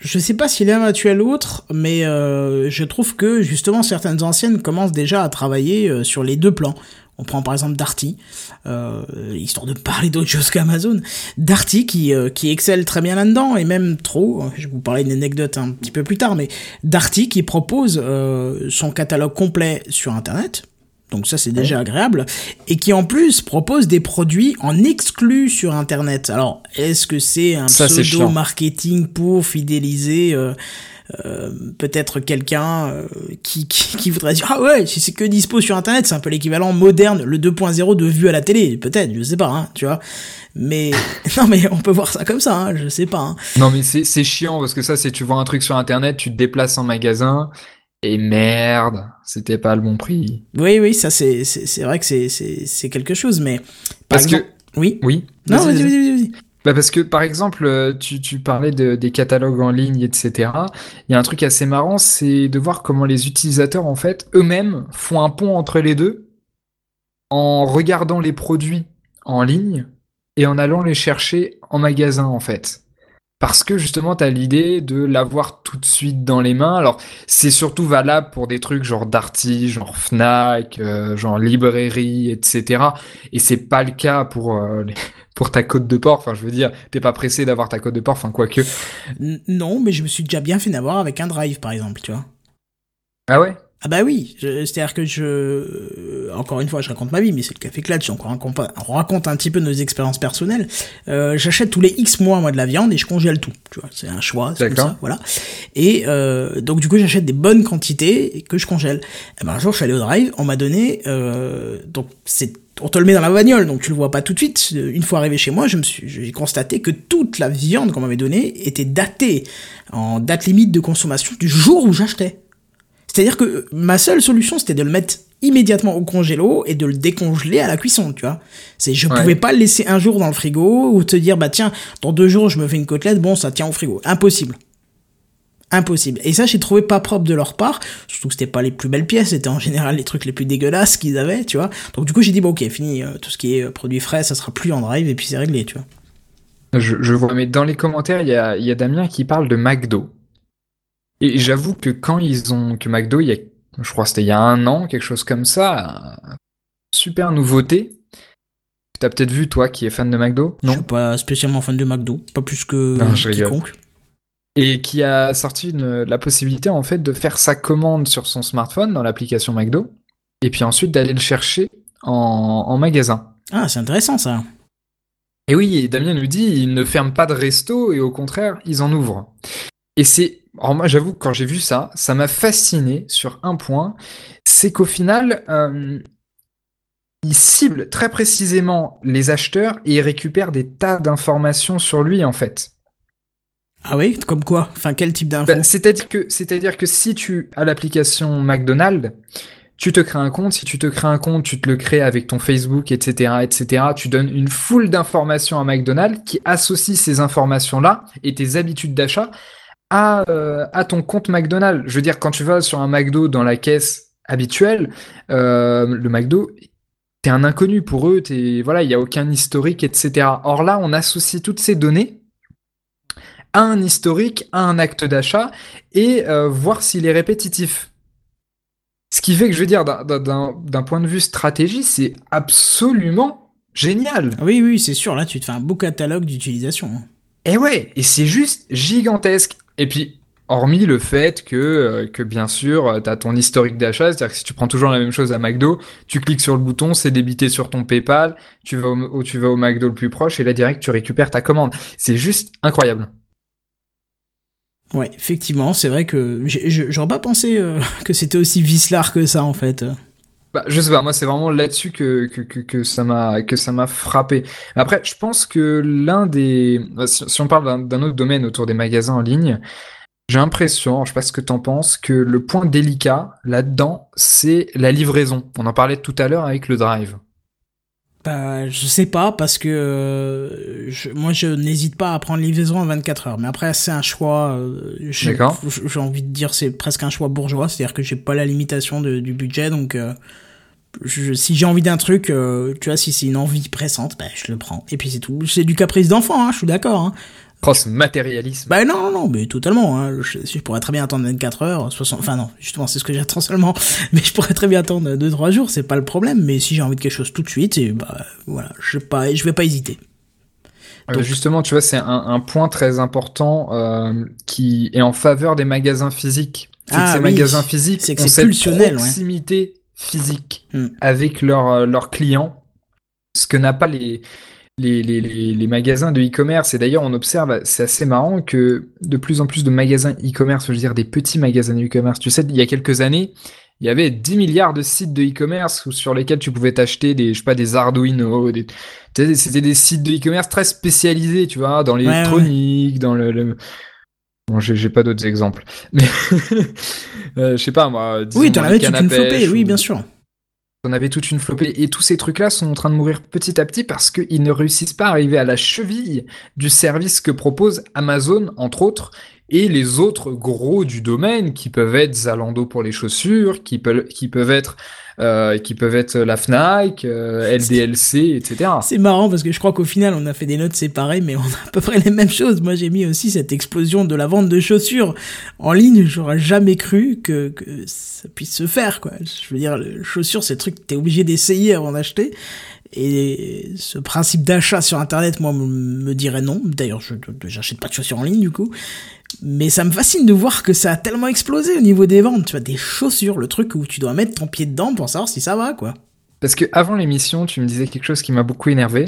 Je sais pas si l'un va tuer l'autre, mais euh, je trouve que justement certaines anciennes commencent déjà à travailler euh, sur les deux plans. On prend par exemple Darty, euh, histoire de parler d'autre chose qu'Amazon. Darty qui, euh, qui excelle très bien là-dedans, et même trop, je vais vous parler d'une anecdote un petit peu plus tard, mais Darty qui propose euh, son catalogue complet sur Internet, donc ça c'est déjà agréable, et qui en plus propose des produits en exclus sur Internet. Alors, est-ce que c'est un pseudo-marketing pour fidéliser euh, peut-être quelqu'un euh, qui, qui, qui voudrait dire ah ouais si c'est que dispo sur internet c'est un peu l'équivalent moderne le 2.0 de vue à la télé peut-être je sais pas hein, tu vois mais non mais on peut voir ça comme ça hein, je sais pas hein. Non mais c'est c'est chiant parce que ça c'est tu vois un truc sur internet, tu te déplaces en magasin Et merde, c'était pas le bon prix. Oui, oui, ça c'est c'est vrai que c'est c'est quelque chose, mais parce que oui, oui. Non, vas-y, vas-y, vas-y. Bah parce que par exemple, euh, tu, tu parlais de, des catalogues en ligne, etc. Il y a un truc assez marrant, c'est de voir comment les utilisateurs en fait eux-mêmes font un pont entre les deux en regardant les produits en ligne et en allant les chercher en magasin en fait. Parce que justement, tu as l'idée de l'avoir tout de suite dans les mains. Alors, c'est surtout valable pour des trucs genre Darty, genre Fnac, euh, genre librairie, etc. Et c'est pas le cas pour euh, pour ta côte de porc. Enfin, je veux dire, t'es pas pressé d'avoir ta côte de porc. Enfin, quoique. Non, mais je me suis déjà bien fait d'avoir avec un drive, par exemple, tu vois. Ah ouais? Ah bah oui, c'est-à-dire que je... Euh, encore une fois, je raconte ma vie, mais c'est le café clutch, donc on raconte, on raconte un petit peu nos expériences personnelles. Euh, J'achète tous les X mois, moi, de la viande et je congèle tout. Tu vois, c'est un choix, c'est comme ça, voilà. Et euh, donc du coup, j'achète des bonnes quantités et que je congèle. Et ben, un jour, je suis allé au drive, on m'a donné... Euh, donc c'est on te le met dans la bagnole, donc tu le vois pas tout de suite. Une fois arrivé chez moi, je me suis, j'ai constaté que toute la viande qu'on m'avait donnée était datée en date limite de consommation du jour où j'achetais. C'est-à-dire que ma seule solution, c'était de le mettre immédiatement au congélo et de le décongeler à la cuisson, tu vois. C'est, je pouvais pas le laisser un jour dans le frigo ou te dire, bah tiens, dans deux jours, je me fais une côtelette, bon, ça tient au frigo. Impossible. Impossible. Et ça, j'ai trouvé pas propre de leur part. Surtout que c'était pas les plus belles pièces, c'était en général les trucs les plus dégueulasses qu'ils avaient, tu vois. Donc du coup, j'ai dit, bon, ok, fini, euh, tout ce qui est euh, produit frais, ça sera plus en drive et puis c'est réglé, tu vois. Je, je vois, mais dans les commentaires, il y a, y a Damien qui parle de McDo. Et j'avoue que quand ils ont, que McDo, il y a, je crois c'était il y a un an, quelque chose comme ça, super nouveauté. T'as peut-être vu, toi, qui est fan de McDo Non? Je suis pas spécialement fan de McDo, pas plus que non, quiconque. Et qui a sorti la possibilité, en fait, de faire sa commande sur son smartphone dans l'application McDo, et puis ensuite d'aller le chercher en, en magasin. Ah, c'est intéressant, ça. Et oui, et Damien nous dit, ils ne ferment pas de resto, et au contraire, ils en ouvrent. Et c'est alors moi j'avoue que quand j'ai vu ça, ça m'a fasciné sur un point, c'est qu'au final, euh, il cible très précisément les acheteurs et il récupère des tas d'informations sur lui en fait. Ah oui, comme quoi? Enfin, quel type d'infos C'est-à-dire que, c'est-à-dire que si tu as l'application McDonald's, tu te crées un compte. Si tu te crées un compte, tu te le crées avec ton Facebook, etc., etc. Tu donnes une foule d'informations à McDonald's qui associe ces informations-là et tes habitudes d'achat euh, à, ton compte McDonald's. Je veux dire, quand tu vas sur un McDo dans la caisse habituelle, euh, le McDo, t'es un inconnu pour eux, t'es, voilà, il n'y a aucun historique, etc. Or là, on associe toutes ces données à un historique, à un acte d'achat, et euh, voir s'il est répétitif. Ce qui fait que, je veux dire, d'un point de vue stratégie, c'est absolument génial. Oui, oui, c'est sûr, là, tu te fais un beau catalogue d'utilisation. Hein. Et ouais, et c'est juste gigantesque. Et puis, hormis le fait que, euh, bien sûr, tu as ton historique d'achat, c'est-à-dire que si tu prends toujours la même chose à McDo, tu cliques sur le bouton, c'est débité sur ton PayPal, tu vas au, tu vas au McDo le plus proche et là direct tu récupères ta commande. C'est juste incroyable. Ouais, effectivement, c'est vrai que j'aurais pas pensé euh, que c'était aussi vicelard que ça en fait. Bah, je sais pas, moi c'est vraiment là-dessus que, que, que, ça m'a que ça m'a frappé. Après, je pense que l'un des bah, si, on parle d'un autre domaine autour des magasins en ligne, j'ai l'impression, je sais pas ce que t'en penses, que le point délicat là-dedans, c'est la livraison. On en parlait tout à l'heure avec le drive. Bah, je sais pas parce que euh, je, moi je n'hésite pas à prendre livraison en 24 heures. Mais après c'est un choix. Euh, j'ai envie de dire c'est presque un choix bourgeois, c'est-à-dire que j'ai pas la limitation de, du budget donc. Euh, si j'ai envie d'un truc, euh, tu vois, si c'est une envie pressante, bah, je le prends. Et puis c'est tout. C'est du caprice d'enfant, hein, je suis d'accord. Hein. Cross matérialisme. Bah non, non, non, mais totalement. Hein. Je, je, pourrais très bien attendre 24 heures, 60... Enfin non, justement, c'est ce que j'attends seulement. Mais je pourrais très bien attendre 2-3 jours, c'est pas le problème. Mais si j'ai envie de quelque chose tout de suite, et bah voilà, je vais pas, je vais pas hésiter. Donc... justement, tu vois, c'est un, un, point très important euh, qui est en faveur des magasins physiques. C'est ah, que ces magasins physiques c'est ont cette proximité physique hmm. avec leurs euh, leurs clients, ce que n'a pas les les, les, les, magasins de e-commerce. Et d'ailleurs, on observe, c'est assez marrant que de plus en plus de magasins e-commerce, je veux dire des petits magasins e-commerce. Tu sais, il y a quelques années, il y avait 10 milliards de sites de e-commerce sur lesquels tu pouvais t'acheter des, je sais pas, des Arduino, des, c'était des sites de e-commerce très spécialisés, tu vois, dans l'électronique, dans le, Bon, j'ai pas d'autres exemples. Mais euh, je sais pas moi. Oui, t'en avais toute une flopée, oui, bien sûr. T'en avais toute une flopée. Et tous ces trucs-là sont en train de mourir petit à petit parce qu'ils ne réussissent pas à arriver à la cheville du service que propose Amazon, entre autres, et les autres gros du domaine qui peuvent être Zalando pour les chaussures, qui peuvent, qui peuvent être euh, qui peuvent être la Fnac, euh, LDLC, etc. C'est marrant parce que je crois qu'au final on a fait des notes séparées, mais on a à peu près les mêmes choses. Moi j'ai mis aussi cette explosion de la vente de chaussures en ligne. J'aurais jamais cru que, que ça puisse se faire, quoi. Je veux dire, chaussures, c'est le truc que t'es obligé d'essayer avant d'acheter. Et ce principe d'achat sur Internet, moi, me dirait non. D'ailleurs, je j'achète pas de chaussures en ligne, du coup. Mais ça me fascine de voir que ça a tellement explosé au niveau des ventes. Tu vois, des chaussures, le truc où tu dois mettre ton pied dedans pour savoir si ça va, quoi. Parce que avant l'émission, tu me disais quelque chose qui m'a beaucoup énervé.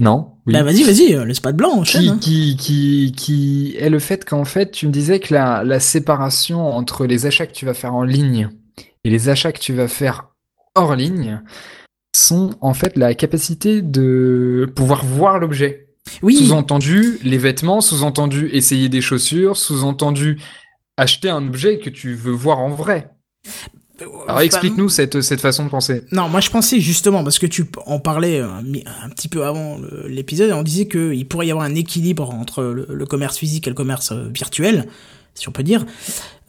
Non. Oui. Bah vas-y, vas-y, euh, laisse pas de blanc, qui, hein. qui, qui, qui est le fait qu'en fait, tu me disais que la, la séparation entre les achats que tu vas faire en ligne et les achats que tu vas faire hors ligne sont en fait la capacité de pouvoir voir l'objet. Oui. Sous-entendu, les vêtements, sous-entendu, essayer des chaussures, sous-entendu, acheter un objet que tu veux voir en vrai. Alors explique-nous cette, cette façon de penser. Non, moi je pensais justement, parce que tu en parlais un, petit peu avant l'épisode, on disait qu'il pourrait y avoir un équilibre entre le, commerce physique et le commerce euh, virtuel, si on peut dire,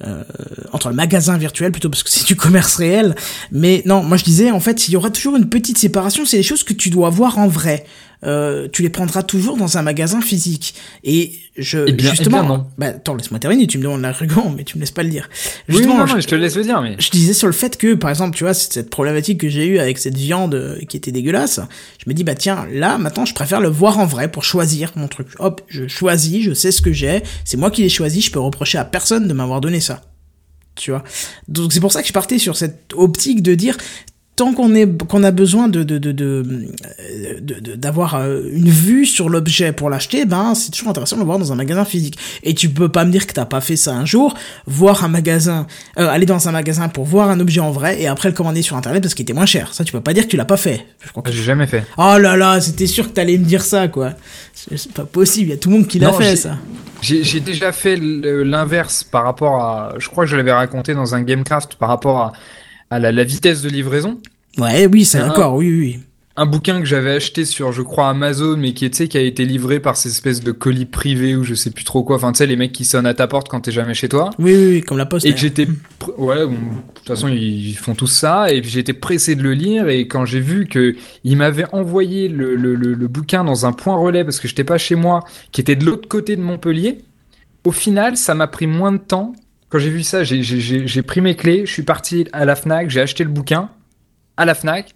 euh, entre le magasin virtuel plutôt parce que c'est du commerce réel. Mais non, moi je disais en fait, il y aura toujours une petite séparation, c'est les choses que tu dois voir en vrai. Euh, tu les prendras toujours dans un magasin physique. Et je eh bien, justement, eh non. bah attends, laisse-moi terminer. Tu me demandes l'argument, mais tu me laisses pas le dire. Justement, oui, je, te laisse le dire. Mais je disais sur le fait que, par exemple, tu vois, cette problématique que j'ai eue avec cette viande euh, qui était dégueulasse. Je me dis bah tiens, là maintenant, je préfère le voir en vrai pour choisir mon truc. Hop, je choisis, je sais ce que j'ai. C'est moi qui l'ai choisi. Je peux reprocher à personne de m'avoir donné ça tu vois. Donc c'est pour ça que je partais sur cette optique de dire tant qu'on est qu'on a besoin de de de d'avoir euh, une vue sur l'objet pour l'acheter ben c'est toujours intéressant de le voir dans un magasin physique. Et tu peux pas me dire que t'as pas fait ça un jour voir un magasin euh, aller dans un magasin pour voir un objet en vrai et après le commander sur internet parce qu'il était moins cher. Ça tu peux pas dire que tu l'as pas fait. Je crois que j'ai jamais fait. Oh là là c'était sûr que t'allais me dire ça quoi. C'est pas possible il y a tout le monde qui l'a fait ça. j'ai déjà fait l'inverse par rapport à je crois que je l'avais raconté dans un Gamecraft par rapport à à la, vitesse de livraison. Ouais, oui, c'est d'accord, oui, oui. Un bouquin que j'avais acheté sur, je crois, Amazon, mais qui, qui a été livré par ces espèces de colis privés ou je sais plus trop quoi. Enfin, tu sais, les mecs qui sonnent à ta porte quand t'es jamais chez toi. Oui, oui, oui comme la poste. Et que j'étais, ouais, de toute façon, ils font tout ça. Et puis j'étais pressé de le lire. Et quand j'ai vu que il m'avait envoyé le, le, le, bouquin dans un point relais parce que j'étais pas chez moi, qui était de l'autre côté de Montpellier, au final, ça m'a pris moins de temps quand j'ai vu ça, j'ai pris mes clés, je suis parti à la Fnac, j'ai acheté le bouquin à la Fnac.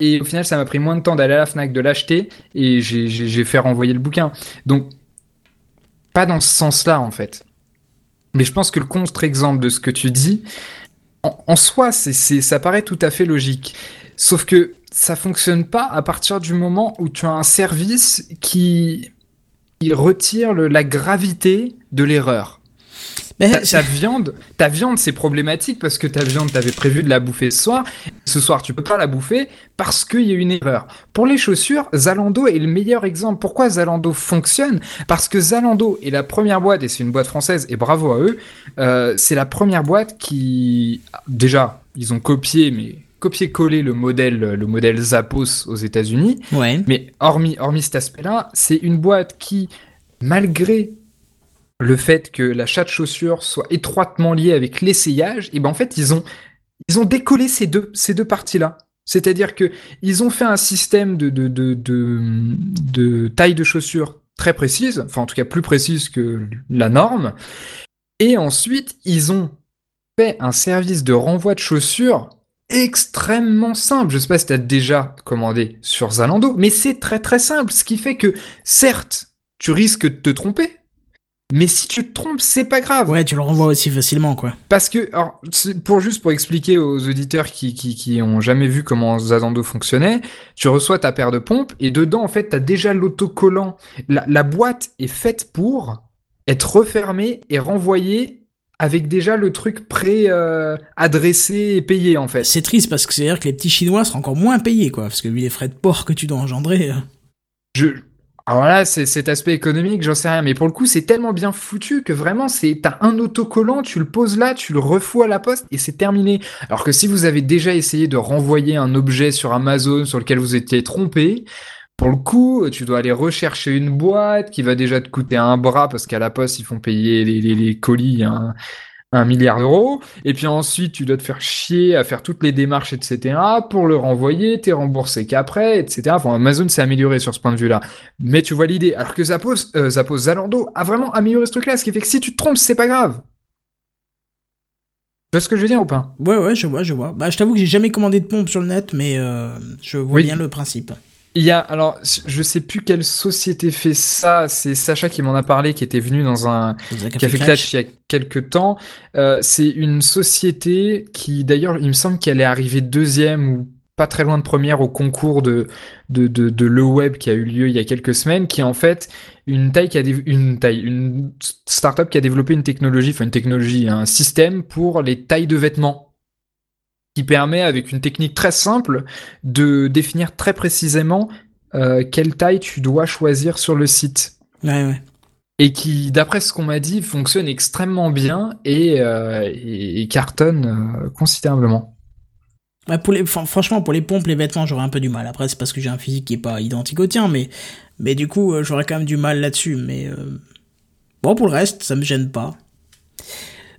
Et au final, ça m'a pris moins de temps d'aller à la Fnac, de l'acheter, et j'ai fait renvoyer le bouquin. Donc, pas dans ce sens-là, en fait. Mais je pense que le contre-exemple de ce que tu dis, en, soi, ça paraît tout à fait logique. Sauf que ça fonctionne pas à partir du moment où tu as un service qui, qui retire le, la gravité de l'erreur. Ta, viande, ta viande, c'est problématique parce que ta viande, t'avais prévu de la bouffer ce soir. Ce soir, tu peux pas la bouffer parce qu'il y a une erreur. Pour les chaussures, Zalando est le meilleur exemple. Pourquoi Zalando fonctionne? Parce que Zalando est la première boîte, et c'est une boîte française, et bravo à eux, euh, c'est la première boîte qui, déjà, ils ont copié, mais copié-collé le modèle, le modèle Zappos aux États-Unis. Ouais. Mais hormis, hormis cet aspect-là, c'est une boîte qui, malgré le fait que l'achat de chaussures soit étroitement lié avec l'essayage, et ben en fait ils ont ils ont décollé ces deux ces deux parties-là. C'est-à-dire que ils ont fait un système de de, de, de, taille de chaussures très précise, enfin en tout cas plus précise que la norme, et ensuite ils ont fait un service de renvoi de chaussures extrêmement simple. Je sais pas si tu as déjà commandé sur Zalando, mais c'est très très simple, ce qui fait que certes, tu risques de te tromper, mais si tu te trompes, c'est pas grave. Ouais, tu le renvoies aussi facilement, quoi. Parce que, alors, pour juste pour expliquer aux auditeurs qui, qui, qui ont jamais vu comment Zalando fonctionnait, tu reçois ta paire de pompes et dedans, en fait, t'as déjà l'autocollant. La, la boîte est faite pour être refermée et renvoyée avec déjà le truc pré euh, et payé en fait. C'est triste parce que c'est à dire que les petits chinois seront encore moins payés quoi parce que vu les frais de port que tu dois engendrer. Euh. Je Alors là, c'est cet aspect économique, j'en sais rien, mais pour le coup, c'est tellement bien foutu que vraiment, c'est t'as un autocollant, tu le poses là, tu le refous à la poste et c'est terminé. Alors que si vous avez déjà essayé de renvoyer un objet sur Amazon sur lequel vous étiez trompé, pour le coup, tu dois aller rechercher une boîte qui va déjà te coûter un bras parce qu'à la poste, ils font payer les, colis hein, un milliard d'euros, et puis ensuite tu dois te faire chier à faire toutes les démarches, etc., pour le renvoyer, t'es remboursé qu'après, etc. Enfin, Amazon s'est amélioré sur ce point de vue-là. Mais tu vois l'idée. Alors que Zappos, euh, Zappos Zalando a vraiment amélioré ce truc-là, ce qui fait que si tu te trompes, c'est pas grave. Tu vois ce que je veux dire ou pas? Ouais, ouais, je vois, je vois. Bah, je t'avoue que j'ai jamais commandé de pompe sur le net, mais euh, je vois bien le principe. Il y a, alors, je sais plus quelle société fait ça. C'est Sacha qui m'en a parlé, qui était venu dans un café Clash il y a quelques temps. Euh, c'est une société qui, d'ailleurs, il me semble qu'elle est arrivée deuxième ou pas très loin de première au concours de, de, de, de le web qui a eu lieu il y a quelques semaines, qui est en fait une taille qui a une taille, une startup qui a développé une technologie, enfin une technologie, un système pour les tailles de vêtements qui permet avec une technique très simple de définir très précisément euh, quelle taille tu dois choisir sur le site. Ouais, ouais. Et qui, d'après ce qu'on m'a dit, fonctionne extrêmement bien et, euh, et, cartonne euh, considérablement. Ouais, pour les, franchement, pour les pompes, les vêtements, j'aurais un peu du mal. Après, c'est parce que j'ai un physique qui est pas identique au tien, mais, mais du coup, j'aurais quand même du mal là-dessus. Mais bon, pour le reste, ça me gêne pas.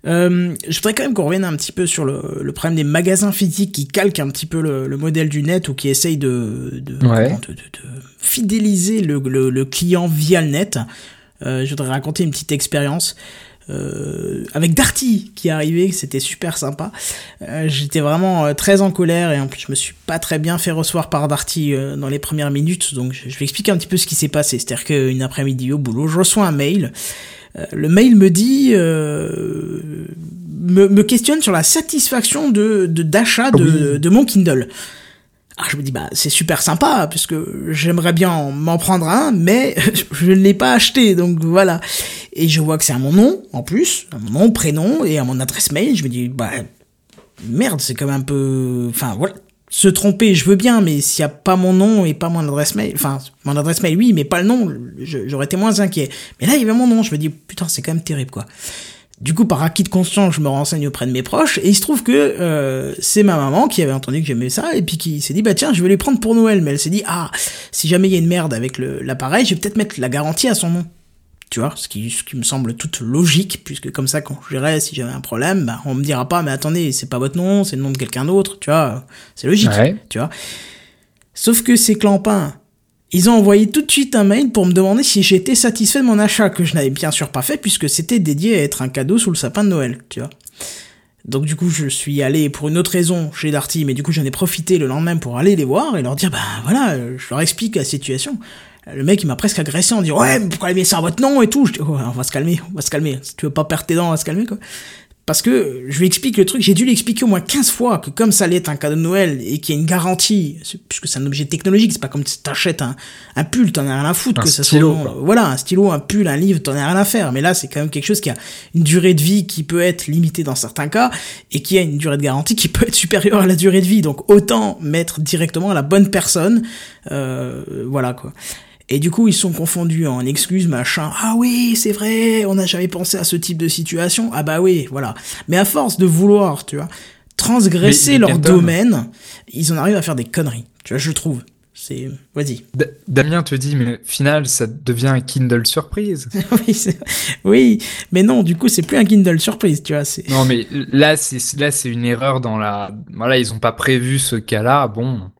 Euh, je voudrais quand même qu'on revienne un petit peu sur le, le, problème des magasins physiques qui calquent un petit peu le, le modèle du net ou qui essayent de, de, ouais. de, de fidéliser le, le, client via le net. Euh, je voudrais raconter une petite expérience. Euh, avec Darty qui est arrivé, c'était super sympa. Euh, J'étais vraiment euh, très en colère et en plus je me suis pas très bien fait recevoir par Darty dans les premières minutes, donc je, je vais expliquer un petit peu ce qui s'est passé. C'est-à-dire qu'une après-midi au boulot, je reçois un mail le mail me dit, euh, me, me, questionne sur la satisfaction de d'achat de, de, oui. de, mon Kindle. Alors je me dis bah c'est super sympa puisque j'aimerais bien m'en prendre un mais je ne l'ai pas acheté donc voilà et je vois que c'est à mon nom en plus à mon nom prénom et à mon adresse mail je me dis bah merde c'est quand même un peu enfin voilà se tromper, je veux bien, mais s'il n'y a pas mon nom et pas mon adresse mail, enfin, mon adresse mail, oui, mais pas le nom, j'aurais été moins inquiet. Mais là, il y avait mon nom, je me dis, putain, c'est quand même terrible, quoi. Du coup, par acquis de conscience, je me renseigne auprès de mes proches, et il se trouve que euh, c'est ma maman qui avait entendu que j'aimais ça, et puis qui s'est dit, bah tiens, je vais les prendre pour Noël, mais elle s'est dit, ah, si jamais il y a une merde avec l'appareil, je vais peut-être mettre la garantie à son nom tu vois, ce qui, ce qui me semble toute logique, puisque comme ça, quand j'irai, si j'avais un problème, bah, on me dira pas, mais attendez, c'est pas votre nom, c'est le nom de quelqu'un d'autre, tu vois, c'est logique, ouais. tu vois. Sauf que ces clampins, ils ont envoyé tout de suite un mail pour me demander si j'étais satisfait de mon achat, que je n'avais bien sûr pas fait, puisque c'était dédié à être un cadeau sous le sapin de Noël, tu vois. Donc du coup, je suis allé pour une autre raison chez Darty, mais du coup, j'en ai profité le lendemain pour aller les voir et leur dire, bah voilà, je leur explique la situation le mec il m'a presque agressé en disant ouais mais pourquoi mis ça à votre nom et tout? Je dis oh, on va se calmer on va se calmer. Si tu veux pas perdre tes dents on va se calmer quoi. Parce que je lui explique le truc. J'ai dû l'expliquer au moins 15 fois que comme ça allait être un cadeau de Noël et qu'il y a une garantie puisque c'est un objet technologique c'est pas comme si t'achètes un, un pull t'en as rien à foutre un que stylo, ça soit voilà un stylo un pull un livre t'en as rien à faire. Mais là c'est quand même quelque chose qui a une durée de vie qui peut être limitée dans certains cas et qui a une durée de garantie qui peut être supérieure à la durée de vie. Donc autant mettre directement à la bonne personne euh, voilà quoi et du coup, ils sont confondus en excuses, machin. Ah oui, c'est vrai, on n'a jamais pensé à ce type de situation. Ah bah oui, voilà. Mais à force de vouloir, tu vois, transgresser mais, leur domaine, ils en arrivent à faire des conneries. Tu vois, je trouve. C'est, vas-y. D Damien te dit, mais au final, ça devient un Kindle surprise. oui, oui, mais non, du coup, c'est plus un Kindle surprise, tu vois. Non, mais là, c'est là, c'est une erreur dans la. Voilà, ils ont pas prévu ce cas-là. Bon.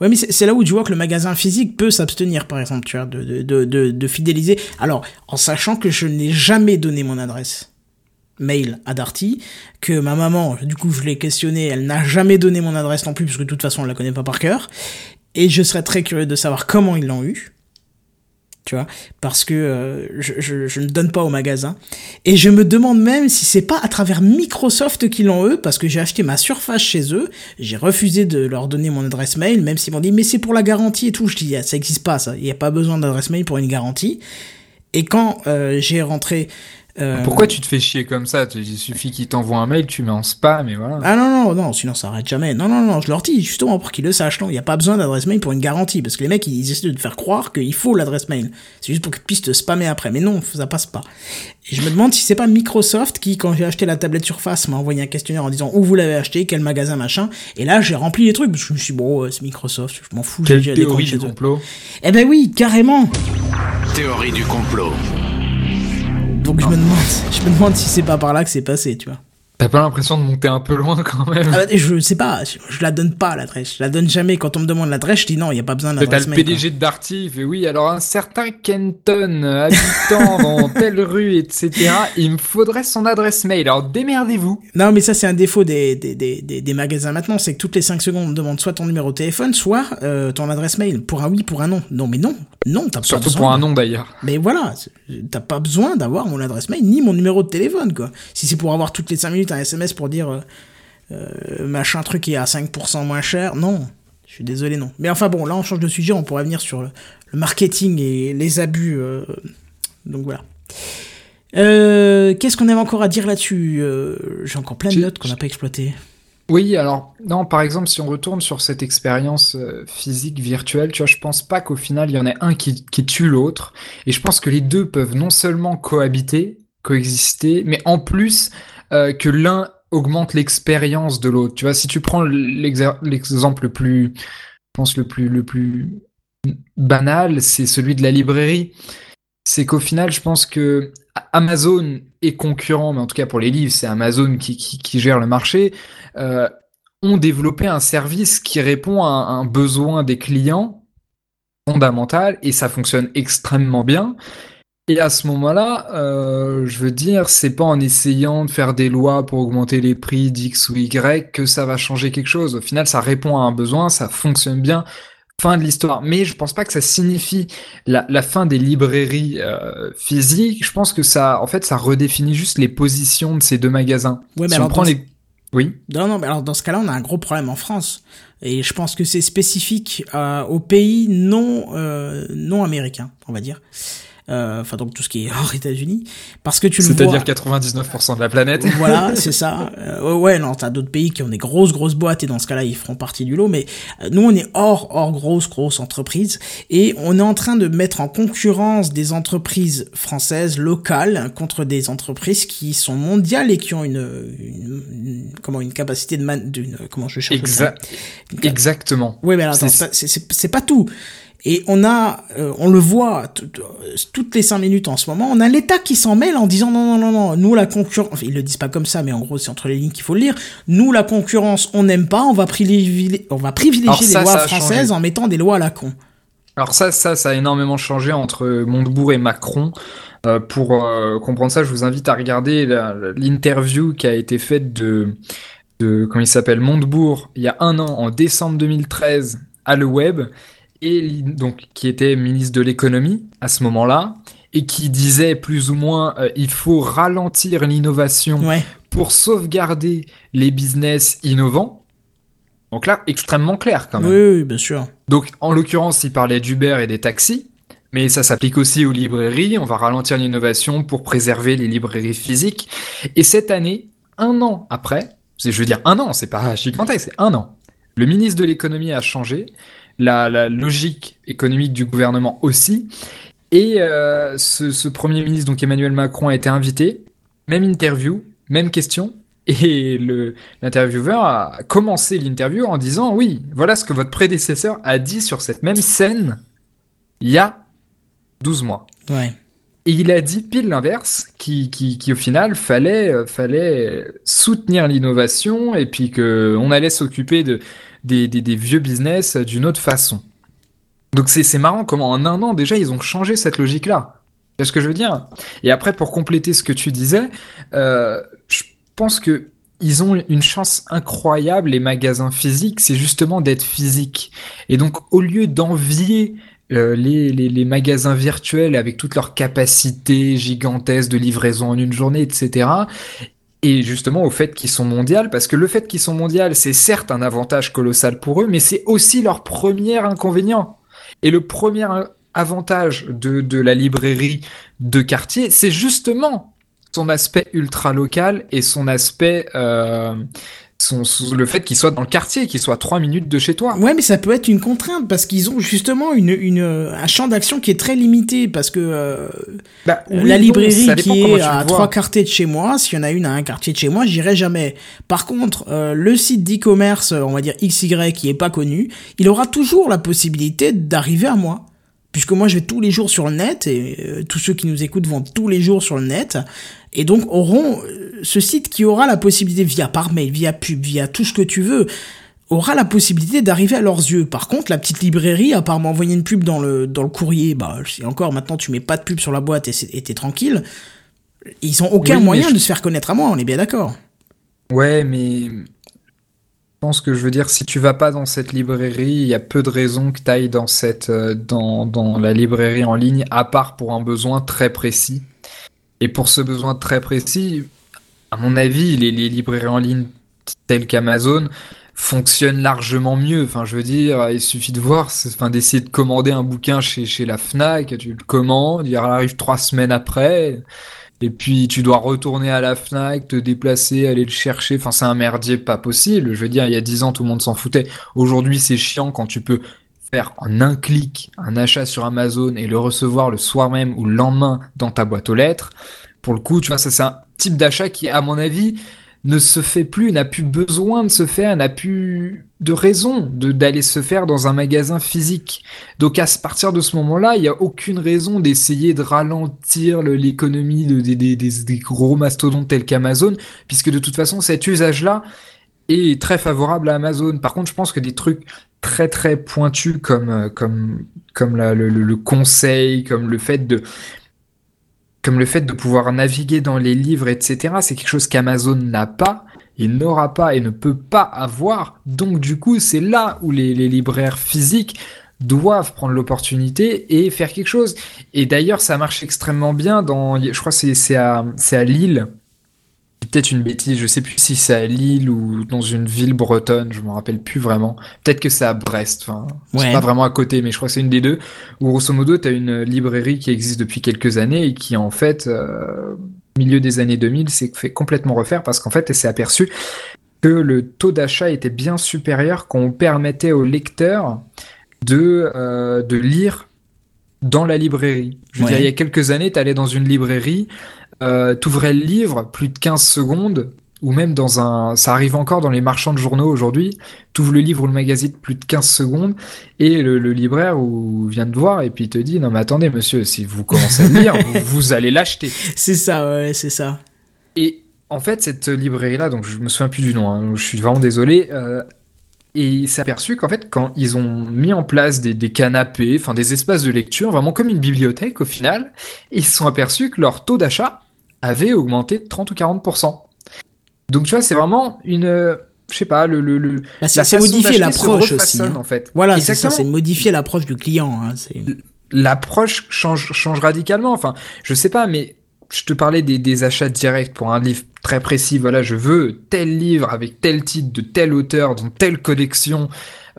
Ouais, mais c'est là où tu vois que le magasin physique peut s'abstenir, par exemple, tu vois, de, de, de, de, fidéliser. Alors, en sachant que je n'ai jamais donné mon adresse mail à Darty, que ma maman, du coup, je l'ai questionné, elle n'a jamais donné mon adresse non plus, parce que de toute façon, on la connaît pas par cœur. Et je serais très curieux de savoir comment ils l'ont eu tu vois, parce que euh, je, je, ne donne pas au magasin. Et je me demande même si c'est pas à travers Microsoft qu'ils l'ont eux, parce que j'ai acheté ma surface chez eux, j'ai refusé de leur donner mon adresse mail, même s'ils m'ont dit mais c'est pour la garantie et tout. Je dis ça existe pas ça, il n'y a pas besoin d'adresse mail pour une garantie. Et quand euh, j'ai rentré euh, Pourquoi tu te fais chier comme ça? Il suffit qu'ils t'envoient un mail, tu mets en spam et voilà. Ah non, non, non, sinon ça arrête jamais. Non, non, non, je leur dis justement pour qu'ils le sachent. Non, il n'y a pas besoin d'adresse mail pour une garantie. Parce que les mecs, ils essaient de te faire croire qu'il faut l'adresse mail. C'est juste pour qu'ils puissent te spammer après. Mais non, ça passe pas. Et je me demande si c'est pas Microsoft qui, quand j'ai acheté la tablette Surface, m'a envoyé un questionnaire en disant où vous l'avez acheté, quel magasin, machin. Et là, j'ai rempli les trucs. Je me suis dit, bon, c'est Microsoft, je m'en fous. Quelle théorie du complot? Eh ben oui, carrément. Théorie du complot. Donc je me demande, je me demande si c'est pas par là que c'est passé, tu vois. T'as pas l'impression de monter un peu loin quand même ah, Je sais pas, je, la donne pas l'adresse. Je la donne jamais. Quand on me demande l'adresse, je dis non, il y a pas besoin d'adresse. T'as le PDG de Darty, fait oui, alors un certain Kenton, habitant dans telle rue, etc. Il me faudrait son adresse mail. Alors démerdez-vous. Non, mais ça c'est un défaut des, des, des, des, magasins maintenant, c'est que toutes les 5 secondes on me demande soit ton numéro de téléphone, soit euh, ton adresse mail. Pour un oui, pour un non. Non, mais non, non, t'as pas Surtout pour un non d'ailleurs. Mais voilà, t'as pas besoin d'avoir mon adresse mail ni mon numéro de téléphone, quoi. Si c'est pour avoir toutes les 5 minutes un SMS pour dire euh, euh, machin truc est à 5% moins cher, non. Je suis désolé, non. Mais enfin bon, là on change de sujet, on pourrait venir sur le, marketing et les abus. Euh, donc voilà. Qu'est-ce qu'on avait encore à dire là-dessus J'ai encore plein de notes qu'on n'a pas exploitées. Oui, alors non, par exemple, si on retourne sur cette expérience physique virtuelle, tu vois, je pense pas qu'au final il y en ait un qui, qui tue l'autre, et je pense que les deux peuvent non seulement cohabiter, coexister, mais en plus que l'un augmente l'expérience de l'autre. Tu vois, si tu prends l'exemple le plus, je pense le plus, le plus banal, c'est celui de la librairie. C'est qu'au final, je pense que Amazon est concurrent, mais en tout cas pour les livres, c'est Amazon qui, qui, gère le marché, euh, ont développé un service qui répond à un besoin des clients fondamental et ça fonctionne extrêmement bien. Et à ce moment-là, euh, je veux dire, c'est pas en essayant de faire des lois pour augmenter les prix d'X ou Y que ça va changer quelque chose. Au final, ça répond à un besoin, ça fonctionne bien. Fin de l'histoire. Mais je pense pas que ça signifie la, la fin des librairies euh, physiques. Je pense que ça, en fait, ça redéfinit juste les positions de ces deux magasins. Ouais, mais alors, prend les... Oui. Non, non, mais alors dans ce cas-là, on a un gros problème en France. Et je pense que c'est spécifique euh, aux pays non non américains, on va dire. Euh, enfin donc tout ce qui est hors États-Unis, parce que tu le vois. C'est-à-dire 99% de la planète. Voilà, c'est ça. Euh, ouais, non, t'as d'autres pays qui ont des grosses grosses boîtes et dans ce cas-là ils feront partie du lot, mais euh, nous on est hors hors grosse grosse entreprise et on est en train de mettre en concurrence des entreprises françaises locales contre des entreprises qui sont mondiales et qui ont une, comment une capacité de man, d'une comment je cherche Exactement. Oui, mais alors c'est pas tout. Et on a, euh, on le voit toutes les cinq minutes en ce moment, on a l'État qui s'en mêle en disant non, non, non, non, nous la concurrence, enfin, ils le disent pas comme ça, mais en gros c'est entre les lignes qu'il faut le lire, nous la concurrence on n'aime pas, on va privilégier, on va privilégier les lois françaises en mettant des lois à la con. Alors ça, ça, ça a énormément changé entre Montebourg et Macron. Euh, pour euh, comprendre ça, je vous invite à regarder l'interview qui a été faite de, de comment il s'appelle, Montebourg, il y a un an, en décembre 2013, à Le Web et donc qui était ministre de l'économie à ce moment-là et qui disait plus ou moins euh, il faut ralentir l'innovation pour sauvegarder les business innovants. Donc là, extrêmement clair quand même. Oui, oui bien sûr. Donc en l'occurrence, il parlait d'Uber et des taxis, mais ça s'applique aussi aux librairies. On va ralentir l'innovation pour préserver les librairies physiques. Et cette année, un an après, je veux dire un an, c'est pas gigantesque, c'est un an. Le ministre de l'économie a changé la, logique économique du gouvernement aussi. Et euh, ce, Premier ministre, donc Emmanuel Macron, a été invité, même interview, même question, et l'intervieweur a commencé l'interview en disant oui, voilà ce que votre prédécesseur a dit sur cette même scène il y a 12 mois. Ouais. Et il a dit pile l'inverse, qui, qui, qui, au final fallait, euh, fallait soutenir l'innovation et puis que on allait s'occuper de, des, vieux business d'une autre façon. Donc c'est marrant comment en un an déjà ils ont changé cette logique-là. C'est ce que je veux dire? Et après pour compléter ce que tu disais, euh, je pense que ils ont une chance incroyable les magasins physiques, c'est justement d'être physique. Et donc au lieu d'envier euh, les, les, les, magasins virtuels avec toutes leurs capacités gigantesques de livraison en une journée, etc et justement au fait qu'ils sont mondiales, parce que le fait qu'ils sont mondiales, c'est certes un avantage colossal pour eux, mais c'est aussi leur premier inconvénient. Et le premier avantage de, de la librairie de quartier, c'est justement son aspect ultra local et son aspect euh, son, le fait qu'il soit dans le quartier, qu'il soit trois minutes de chez toi. Ouais, mais ça peut être une contrainte parce qu'ils ont justement une, une, un champ d'action qui est très limité parce que euh, Bah, oui, la librairie qui est à trois quartiers de chez moi, s'il y en a une à un quartier de chez moi, j'irai jamais. Par contre, euh, le site d'e-commerce, on va dire XY, qui est pas connu, il aura toujours la possibilité d'arriver à moi. Puisque moi je vais tous les jours sur le net et euh, tous ceux qui nous écoutent vont tous les jours sur le net et donc auront euh, ce site qui aura la possibilité via par mail, via pub, via tout ce que tu veux, aura la possibilité d'arriver à leurs yeux. Par contre, la petite librairie, à part m'envoyer une pub dans le, dans le courrier, bah, c'est encore, maintenant, tu mets pas de pub sur la boîte et t'es tranquille. Ils ont aucun Oui, moyen je- de se faire connaître à moi, on est bien d'accord. Ouais, mais pense que je veux dire, si tu vas pas dans cette librairie, il y a peu de raisons que tu ailles dans cette, euh, dans, dans la librairie en ligne, à part pour un besoin très précis. Et pour ce besoin très précis, à mon avis, les, les librairies en ligne telles qu'Amazon fonctionnent largement mieux. Enfin, je veux dire, il suffit de voir, enfin, d'essayer de commander un bouquin chez, chez la Fnac, tu le commandes, il arrive trois semaines après. Et puis tu dois retourner à la Fnac, te déplacer, aller le chercher. Enfin, c'est un merdier pas possible. Je veux dire, il y a dix ans, tout le monde s'en foutait. Aujourd'hui, c'est chiant quand tu peux faire en un clic un achat sur Amazon et le recevoir le soir même ou le lendemain dans ta boîte aux lettres. Pour le coup, tu vois, ça c'est un type d'achat qui, à mon avis, ne se fait plus, n'a plus besoin de se faire, n'a plus de raison d'aller se faire dans un magasin physique. Donc à partir de ce moment-là, il n'y a aucune raison d'essayer de ralentir le- l'économie de- des, gros mastodontes tels qu'Amazon, puisque de toute façon cet usage-là est très favorable à Amazon. Par contre, je pense que des trucs très très pointus comme euh, comme le conseil, comme le fait de comme le fait de pouvoir naviguer dans les livres, etc. C'est quelque chose qu'Amazon n'a pas et n'aura pas et ne peut pas avoir. Donc du coup, c'est là où les, libraires physiques doivent prendre l'opportunité et faire quelque chose. Et d'ailleurs, ça marche extrêmement bien dans, je crois c'est à Lille. Peut-être une bêtise, je sais plus si c'est à Lille ou dans une ville bretonne, je me rappelle plus vraiment. Peut-être que c'est à Brest, enfin, Ouais. c'est pas vraiment à côté, mais je crois que c'est une des deux. Où grosso modo, t'as une librairie qui existe depuis quelques années et qui en fait, euh, milieu des années 2000, s'est fait complètement refaire parce qu'en fait, elle s'est aperçue que le taux d'achat était bien supérieur quand on permettait aux lecteurs de, euh, de lire dans la librairie. Je veux Ouais. dire, il y a quelques années, tu allais dans une librairie, euh, t'ouvrais le livre, plus de 15 secondes, ou même dans un... Ça arrive encore dans les marchands de journaux aujourd'hui, t'ouvres le livre ou le magazine, plus de 15 secondes, et le, le libraire ou, vient te voir et puis il te dit, non mais attendez monsieur, si vous commencez à lire, vous, vous allez l'acheter. C'est ça, ouais, c'est ça. Et en fait, cette librairie-là, donc je me souviens plus du nom, hein, je suis vraiment désolé, euh, et il s'est aperçu qu'en fait, quand ils ont mis en place des, des canapés, enfin des espaces de lecture, vraiment comme une bibliothèque au final, ils se sont aperçus que leur taux d'achat avait augmenté de 30 ou 40%. Donc tu vois, c'est vraiment une, euh, je sais pas, le, le, le Bah, c'est modifier l'approche aussi. hein. en fait. Voilà, c'est ça, c'est modifier l'approche du client. Hein, l'approche change, change radicalement. Enfin, je sais pas, mais je te parlais des, des achats directs pour un livre très précis. Voilà, je veux tel livre avec tel titre de tel auteur dans telle collection,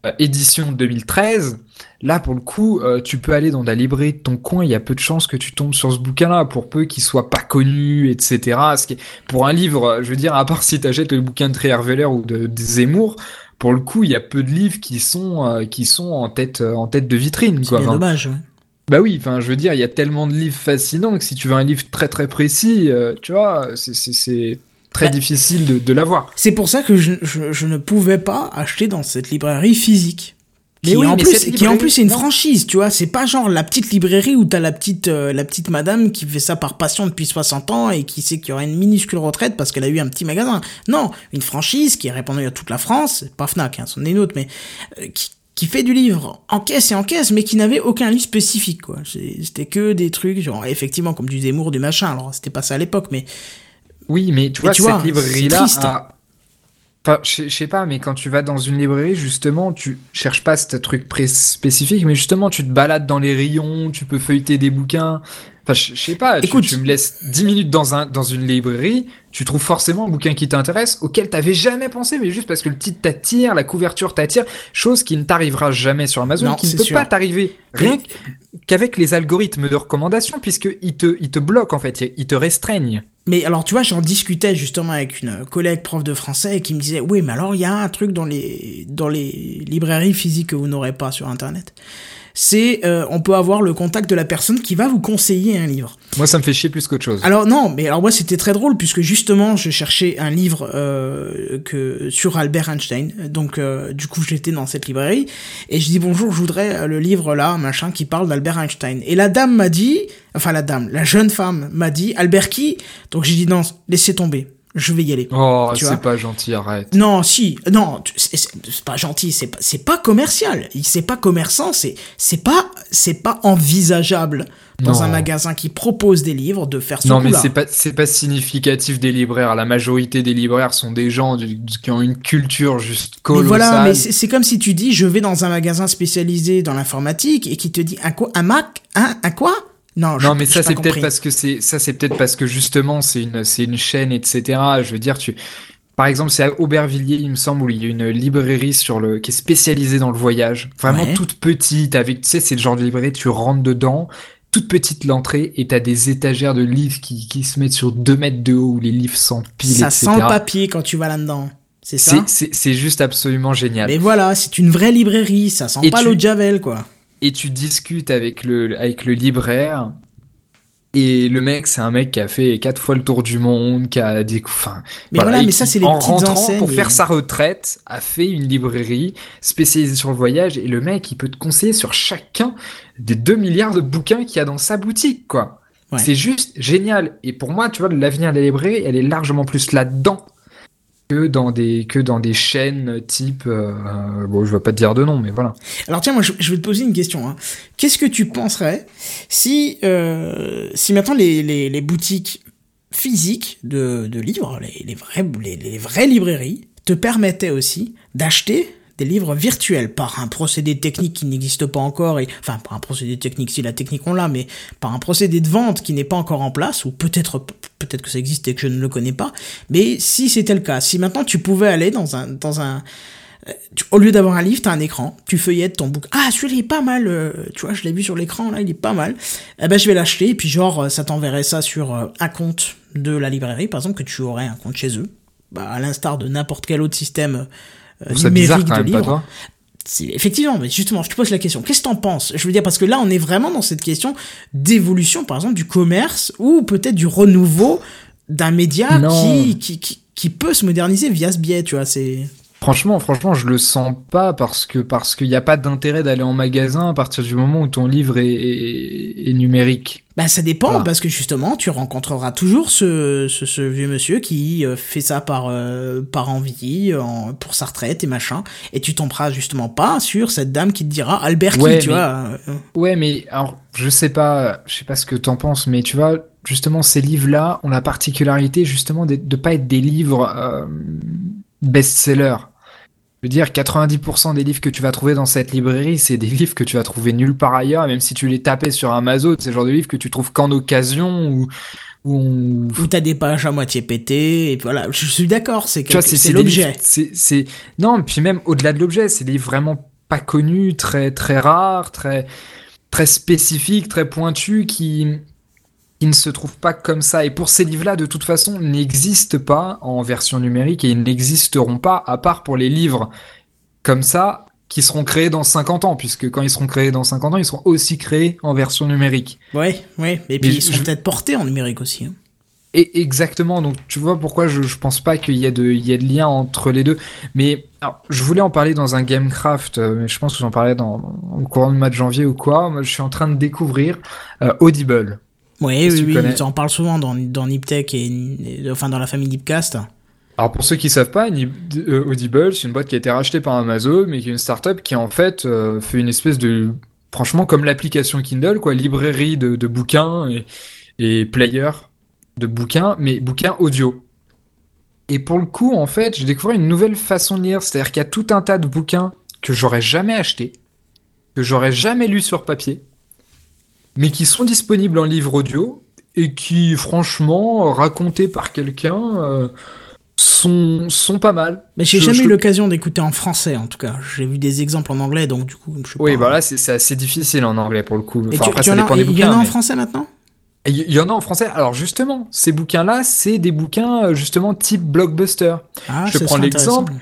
euh, édition 2013. Là, pour le coup, euh, tu peux aller dans la librairie de ton coin. Il y a peu de chances que tu tombes sur ce bouquin-là, pour peu qu'il soit pas connu, etc. Ce qui est- pour un livre, euh, je veux dire, à part si t'achètes le bouquin de Trierweiler ou de, de Zemmour, pour le coup, il y a peu de livres qui sont euh, qui sont en tête euh, en tête de vitrine. C'est Enfin, dommage. ouais. bah oui, enfin, je veux dire, il y a tellement de livres fascinants que si tu veux un livre très très précis, tu vois, c'est- très Bah. difficile de, de l'avoir. C'est pour ça que je, je, je ne pouvais pas acheter dans cette librairie physique. Mais Qui, oui, en mais plus, cette qui en plus est une franchise, tu vois. C'est pas genre la petite librairie où t'as la petite, euh, la petite madame qui fait ça par passion depuis 60 ans et qui sait qu'il y aura une minuscule retraite parce qu'elle a eu un petit magasin. Non, une franchise qui est répandue à toute la France, pas Fnac, hein, c'en est une autre, mais euh, qui, qui fait du livre en caisse et en caisse, mais qui n'avait aucun livre spécifique, quoi. C'était que des trucs, genre, effectivement, comme du Zemmour, du machin. Alors, c'était pas ça à l'époque, mais Oui, mais tu vois, tu cette vois, librairie-là triste. a Enfin, je sais pas, mais quand tu vas dans une librairie, justement, tu cherches pas ce truc pré spécifique, mais justement, tu te balades dans les rayons, tu peux feuilleter des bouquins. Enfin, je sais pas, Écoute, tu, me laisses 10 minutes dans, un, dans une librairie, tu trouves forcément un bouquin qui t'intéresse, auquel t'avais jamais pensé, mais juste parce que le titre t'attire, la couverture t'attire, chose qui ne t'arrivera jamais sur Amazon, qui ne peut pas t'arriver. Rien qu'avec les algorithmes de recommandation, puisqu'ils te, ils te bloquent, en fait, ils te restreignent. Mais alors, tu vois, j'en discutais justement avec une collègue prof de français qui me disait, oui, mais alors il y a un truc dans les, dans les librairies physiques que vous n'aurez pas sur Internet c'est euh, on peut avoir le contact de la personne qui va vous conseiller un livre. Moi, ça me fait chier plus qu'autre chose. Alors non, mais alors moi c'était très drôle puisque justement je cherchais un livre euh, que sur Albert Einstein. Donc euh, du coup j'étais dans cette librairie et je dis bonjour, je voudrais le livre là, machin qui parle d'Albert Einstein. Et la dame m'a dit, enfin la dame, la jeune femme m'a dit Albert qui? Donc j'ai dit non, laissez tomber je vais y aller. Oh, c'est pas gentil, arrête. Non, si, non, c'est pas gentil, c'est pas, c'est pas commercial, c'est pas commerçant, c'est, c'est pas, c'est pas envisageable dans un magasin qui propose des livres de faire ce Non, mais c'est pas, c'est pas significatif des libraires. La majorité des libraires sont des gens qui ont une culture juste colossale. Mais voilà, mais c'est comme si tu dis, je vais dans un magasin spécialisé dans l'informatique et qui te dit, un quoi, un Mac, un, un quoi? Non, non mais ça c'est peut-être parce que c'est ça c'est peut-être parce que justement c'est une c'est une chaîne etc. Je veux dire tu par exemple c'est à Aubervilliers il me semble où il y a une librairie sur le qui est spécialisée dans le voyage vraiment toute petite avec tu sais c'est le genre de librairie tu rentres dedans toute petite l'entrée et t'as des étagères de livres qui, qui se mettent sur deux mètres de haut où les livres s'empilent ça sent le papier quand tu vas là-dedans. C'est ça? C'est juste absolument génial. Mais voilà, c'est une vraie librairie, ça sent pas l'eau de Javel, quoi et tu discutes avec le, avec le libraire. Et le mec, c'est un mec qui a fait quatre fois le tour du monde, qui a des enfin, Mais voilà, mais ça, c'est les en petites rentrant pour faire sa retraite, a fait une librairie spécialisée sur le voyage. Et le mec, il peut te conseiller sur chacun des 2 milliards de bouquins qu'il y a dans sa boutique, quoi. C'est juste génial. Et pour moi, tu vois, l'avenir de la librairie, elle est largement plus là-dedans que dans des que dans des chaînes type euh, bon je vais pas te dire de nom mais voilà alors tiens moi je, vais te poser une question hein. qu'est-ce que tu penserais si euh, si maintenant les, les, boutiques physiques de, de livres les, les vrais les, les vraies librairies te permettaient aussi d'acheter des livres virtuels par un procédé technique qui n'existe pas encore et enfin par un procédé technique si la technique on l'a mais par un procédé de vente qui n'est pas encore en place ou peut-être peut-être que ça existe et que je ne le connais pas mais si c'était le cas si maintenant tu pouvais aller dans un dans un euh, au lieu d'avoir un livre, t'as un écran, tu feuillettes ton bouquin. Ah, celui-là il est pas mal, euh, tu vois, je l'ai vu sur l'écran, là, il est pas mal. Eh ben, je vais l'acheter, et puis genre, euh, ça t'enverrait ça sur un compte de la librairie, par exemple, que tu aurais un compte chez eux. Bah, à l'instar de n'importe quel autre système numérique bizarre, quand même, Pas toi Effectivement, mais justement, je te pose la question. Qu'est-ce que t'en penses? Je veux dire, parce que là, on est vraiment dans cette question d'évolution, par exemple, du commerce ou peut-être du renouveau d'un média qui, qui, qui, qui, peut se moderniser via ce biais, tu vois. C'est. Franchement, franchement, je le sens pas parce que parce qu'il n'y a pas d'intérêt d'aller en magasin à partir du moment où ton livre est, est, numérique. Bah ça dépend parce que justement tu rencontreras toujours ce, ce, ce vieux monsieur qui euh, fait ça par euh, par envie en, pour sa retraite et machin et tu tomberas justement pas sur cette dame qui te dira Albert qui tu vois. Euh, ouais mais alors je sais pas je sais pas ce que t'en penses mais tu vois justement ces livres là ont la particularité justement de, de pas être des livres best-seller. Je veux dire, 90% des livres que tu vas trouver dans cette librairie, c'est des livres que tu vas trouver nulle part ailleurs, même si tu les tapais sur Amazon, c'est le genre de livres que tu trouves qu'en occasion ou où, où t'as des pages à moitié pétées, et voilà, je suis d'accord, c'est c'est l'objet. C'est non, puis même au-delà de l'objet, c'est des livres vraiment pas connus, très très rares, très très spécifiques, très pointus, qui qui ne se trouvent pas comme ça. Et pour ces livres-là, de toute façon, n'existent pas en version numérique et ils n'existeront pas à part pour les livres comme ça qui seront créés dans 50 ans, puisque quand ils seront créés dans 50 ans, ils seront aussi créés en version numérique. Ouais, ouais. Et puis ils seront peut-être portés en numérique aussi. Hein. Et exactement. Donc tu vois pourquoi je, je pense pas qu'il y a de il y a de lien entre les deux. Mais alors, je voulais en parler dans un Gamecraft, euh, mais je pense que j'en parlais dans, au courant du mois de janvier ou quoi. Moi, je suis en train de découvrir euh, Audible. Oui, oui, oui, ils en parlent souvent dans, dans Niptech et, enfin dans la famille Nipcast. Alors pour ceux qui savent pas, euh, Audible, c'est une boîte qui a été rachetée par Amazon, mais qui est une startup qui en fait euh, fait une espèce de, franchement comme l'application Kindle, quoi, librairie de, de bouquins et, et player de bouquins, mais bouquins audio. Et pour le coup, en fait, j'ai découvert une nouvelle façon de lire. C'est-à-dire qu'il y a tout un tas de bouquins que j'aurais jamais acheté, que j'aurais jamais lu sur papier, mais qui sont disponibles en livre audio et qui, franchement, racontés par quelqu'un, euh, sont, sont pas mal. Mais j'ai jamais je- eu l'occasion d'écouter en français, en tout cas. J'ai vu des exemples en anglais, donc du coup, je sais Oui, pas. voilà, c'est c'est assez difficile en anglais pour le coup. Et Enfin, tu- après, tu ça en dépend des il y en bouquins. a en français maintenant? Il y en a en français. Alors justement, ces bouquins-là, c'est des bouquins justement type blockbuster. Ah, Je prends l'exemple.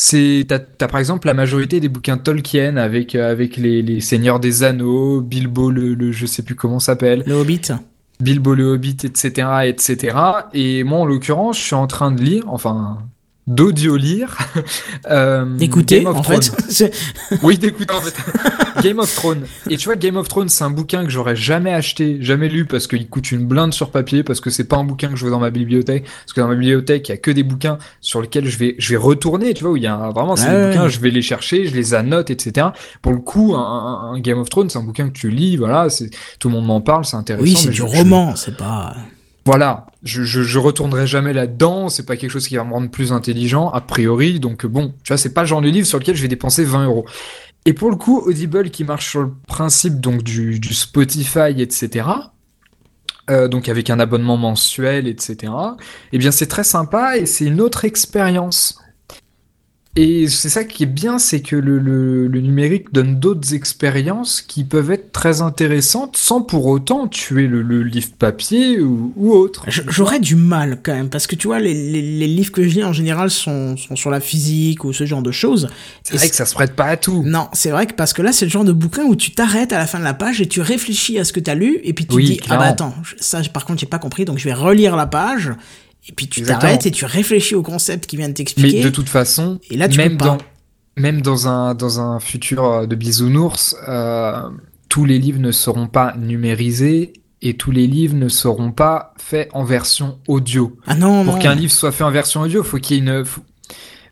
C'est t'as, t'as par exemple la majorité des bouquins Tolkien avec euh, avec les, les Seigneurs des Anneaux, Bilbo le, le je sais plus comment s'appelle, Le Hobbit. Bilbo le Hobbit, etc., etc. Et moi en l'occurrence, je suis en train de lire, enfin d'audio lire, euh, D'écouter, Game of en Thrones. fait. Oui, d'écouter en fait. Game of Thrones. Et tu vois, Game of Thrones, c'est un bouquin que j'aurais jamais acheté, jamais lu parce qu'il coûte une blinde sur papier, parce que c'est pas un bouquin que je veux dans ma bibliothèque. Parce que dans ma bibliothèque, il y a que des bouquins sur lesquels je vais, je vais retourner, tu vois, où il y a un- vraiment, c'est Ouais, des ouais. bouquins, je vais les chercher, je les annote, etc. Pour le coup, un, Game of Thrones, c'est un bouquin que tu lis, voilà, c'est, tout le monde m'en parle, c'est intéressant. Oui, c'est du je- je- roman, c'est pas. Voilà, je, retournerai jamais là-dedans, c'est pas quelque chose qui va me rendre plus intelligent, a priori, donc bon, tu vois, c'est pas le genre de livre sur lequel je vais dépenser 20 euros. Et pour le coup, Audible qui marche sur le principe donc du, du Spotify, etc., euh, donc avec un abonnement mensuel, etc., eh bien c'est très sympa et c'est une autre expérience. Et c'est ça qui est bien, c'est que le, le, le numérique donne d'autres expériences qui peuvent être très intéressantes sans pour autant tuer le, le livre papier ou, ou autre. J'aurais du mal quand même, parce que tu vois, les, les, les livres que je lis en général sont, sont sur la physique ou ce genre de choses. C'est vrai que ça se prête pas à tout. Non, c'est vrai que parce que là, c'est le genre de bouquin où tu t'arrêtes à la fin de la page et tu réfléchis à ce que tu as lu, et puis tu Oui, dis, ah bah attends, ça par contre, j'ai pas compris, donc je vais relire la page, et puis tu t'arrêtes et tu réfléchis au concept qui vient de Mais t'expliquer. de toute façon, Et là, tu même peux pas. dans même dans un dans un futur euh, de bisounours, euh, tous les livres ne seront pas numérisés et tous les livres ne seront pas faits en version audio. Ah non, Pour qu'un livre soit fait en version audio, faut qu'il y ait une faut,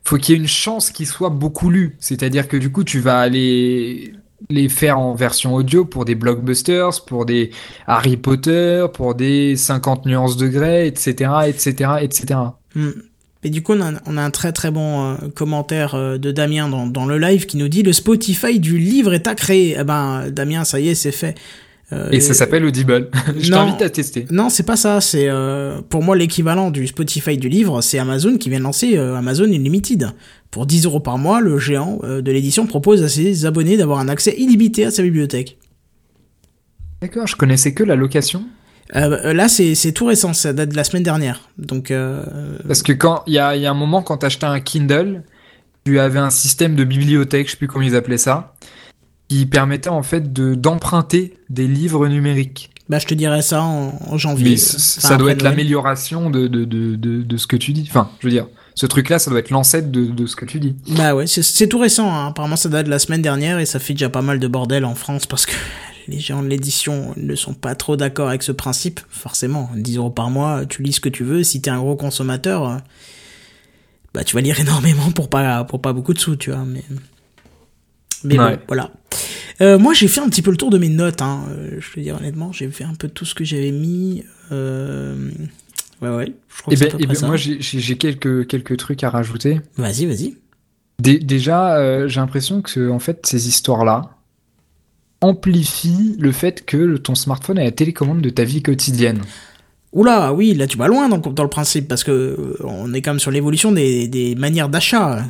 faut qu'il y ait une chance qu'il soit beaucoup lu. C'est-à-dire que du coup, tu vas aller les faire en version audio pour des blockbusters, pour des Harry Potter, pour des 50 nuances de etc., etc., etc. Hmm. Et du coup, on a, un très très bon euh, commentaire euh, de Damien dans, dans le live qui nous dit le Spotify du livre est à créer. Eh ben, Damien, ça y est, c'est fait. Euh, Et ça s'appelle Audible. Je t'invite à tester. Non, c'est pas ça. C'est euh, pour moi l'équivalent du Spotify du livre, c'est Amazon qui vient de lancer euh, Amazon Unlimited. Pour 10 euros par mois, le géant de l'édition propose à ses abonnés d'avoir un accès illimité à sa bibliothèque. D'accord, je connaissais que la location. Euh, là, c'est tout récent, ça date de la semaine dernière. Donc, euh, Parce que quand il y a, il y a un moment, quand t'achetais un Kindle, tu avais un système de bibliothèque, je sais plus comment ils appelaient ça, qui permettait en fait de d'emprunter des livres numériques. bah, je te dirai ça en, en janvier. Mais Enfin, ça doit être l'amélioration de, de, de, ce que tu dis. Enfin, je veux dire, ce truc-là, ça doit être l'ancêtre de, de ce que tu dis. Bah ouais, c'est- tout récent. Hein. Apparemment, ça date de la semaine dernière et ça fait déjà pas mal de bordel en France parce que les gens de l'édition ne sont pas trop d'accord avec ce principe. Forcément, 10 euros par mois, tu lis ce que tu veux. Si t'es un gros consommateur, euh, bah tu vas lire énormément pour pas pour pas beaucoup de sous, tu vois. Mais mais bon, voilà. Euh, moi, j'ai fait un petit peu le tour de mes notes. Hein. euh, je te dire honnêtement, j'ai fait un peu tout ce que j'avais mis. Euh... Ouais, ouais. Je crois Et que c'est ben, à peu eh près ben, ça. moi, j'ai quelques, quelques trucs à rajouter. Vas-y, vas-y. Dé- déjà, euh, j'ai l'impression que en fait, ces histoires-là amplifient le fait que ton smartphone est la télécommande de ta vie quotidienne. Oula, oui, là tu vas loin dans, dans le principe, parce que on est quand même sur l'évolution des, des manières d'achat.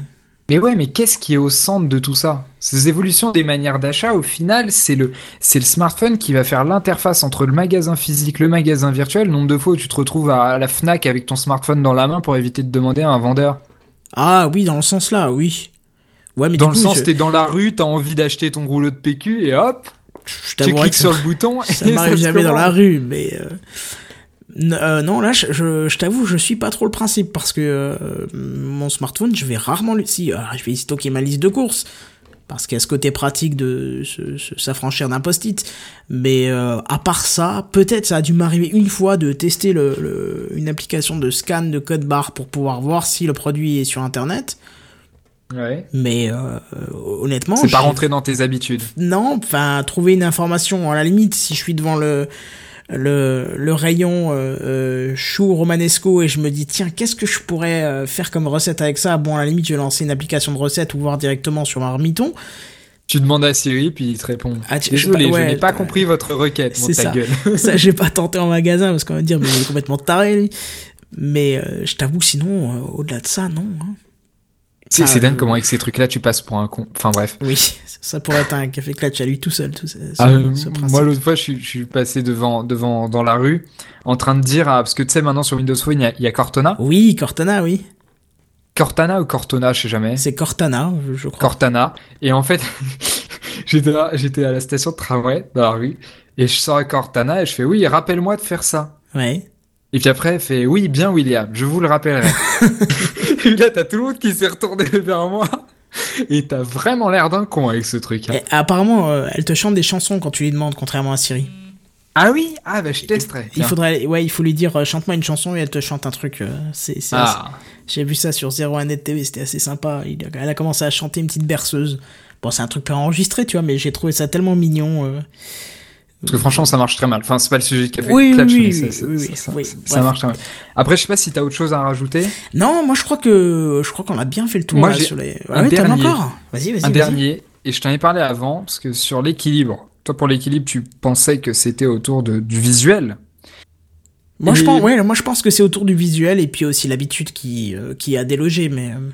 Mais ouais, mais qu'est-ce qui est au centre de tout ça? Ces évolutions des manières d'achat, au final, c'est le, c'est le smartphone qui va faire l'interface entre le magasin physique, le magasin virtuel. Nombre de fois où tu te retrouves à la Fnac avec ton smartphone dans la main pour éviter de demander à un vendeur. Ah oui, dans le sens là, oui. Ouais, mais Dans du le sens, je, t'es dans la rue, t'as envie d'acheter ton rouleau de PQ et hop, je tu cliques que sur le bouton. ça et m'arrive jamais dans la rue, mais euh, euh, non, là, je, je, je t'avoue, je suis pas trop le principe parce que euh, mon smartphone, je vais rarement le. Si, alors, je vais y stocker ma liste de courses. Parce qu'il y a ce côté pratique de se- se- s'affranchir d'un post-it. Mais euh, à part ça, peut-être ça a dû m'arriver une fois de tester le, le- une application de scan de code barre pour pouvoir voir si le produit est sur Internet. Ouais. Mais euh, honnêtement, C'est pas rentré dans tes habitudes. non, enfin, trouver une information, à la limite, si je suis devant le, le, le rayon euh, euh, chou romanesco et je me dis tiens qu'est-ce que je pourrais euh, faire comme recette avec ça? Bon à la limite je vais lancer une application de recette ou voir directement sur Marmiton Tu demandes à Siri, puis il te répond. Ah, tu- Désolé, je n'ai pas compris votre requête, c'est ça. gueule. ça j'ai pas tenté en magasin parce qu'on va me dire mais il est complètement taré lui mais euh, je t'avoue sinon euh, au-delà de ça non hein. C'est Ah, c'est dingue euh, comment avec ces trucs-là, tu passes pour un con. Enfin bref. oui ça pourrait être un café clutch à lui tout seul tout ça, ce- Ah, ce moi, l'autre fois, je suis, je suis passé devant, devant, dans la rue, en train de dire, ah, parce que tu sais, maintenant sur Windows Phone, il y a, il y a Cortana. oui Cortana oui Cortana ou Cortona, je sais jamais. c'est Cortana je, je crois Cortana. Et en fait, j'étais là, j'étais à la station de tramway, dans la rue, et je sors à Cortana, et je fais, oui, rappelle-moi de faire ça. ouais Et puis après, elle fait, oui, bien, William, je vous le rappellerai. et là, t'as tout le monde qui s'est retourné vers moi. Et t'as vraiment l'air d'un con avec ce truc. hein. Et apparemment euh, elle te chante des chansons quand tu lui demandes contrairement à Siri Ah oui? Ah, bah, je testerai. il faudrait ouais il faut lui dire euh, chante-moi une chanson et elle te chante un truc euh, c'est Ah. J'ai vu ça sur 01net TV, c'était assez sympa. Il a- elle a commencé à chanter une petite berceuse. Bon, c'est un truc pas enregistré, tu vois, mais j'ai trouvé ça tellement mignon. Parce que franchement, ça marche très mal. Enfin, c'est pas le sujet de café Oui, Clutch, oui, mais oui, ça, marche très mal. Après, je sais pas si t'as autre chose à rajouter. Non, moi je crois que je crois qu'on a bien fait le tour Moi, là, j'ai sur les. un ouais, dernier. encore. Vas-y, vas-y. Un dernier, et je t'en ai parlé avant, parce que sur l'équilibre, toi pour l'équilibre, tu pensais que c'était autour de, du visuel. Moi je pense, ouais, moi je pense que c'est autour du visuel et puis aussi l'habitude qui euh, qui a délogé, mais. euh,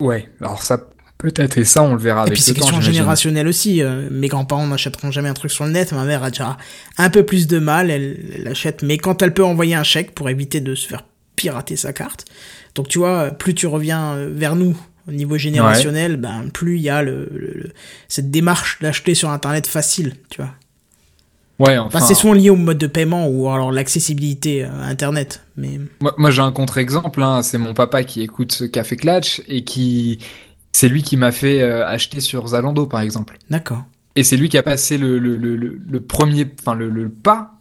Ouais, alors ça, peut-être, et ça, on le verra Et avec puis le c'est temps, question j'imagine. générationnelle aussi. euh, mes grands-parents n'achèteront jamais un truc sur le net. Ma mère a déjà un peu plus de mal, elle elle l'achète. Mais quand elle peut envoyer un chèque pour éviter de se faire pirater sa carte. Donc tu vois, plus tu reviens euh, vers nous au niveau générationnel, ben plus il y a le, le- le- cette démarche d'acheter sur internet facile, tu vois. Ouais, enfin, Enfin, c'est souvent lié au mode de paiement ou alors l'accessibilité à internet. Mais moi, moi, j'ai un contre-exemple, hein, c'est mon papa qui écoute ce Café Clutch, et qui, c'est lui qui m'a fait euh, acheter sur Zalando, par exemple. d'accord. Et c'est lui qui a passé le, le, le, premier, enfin le, le pas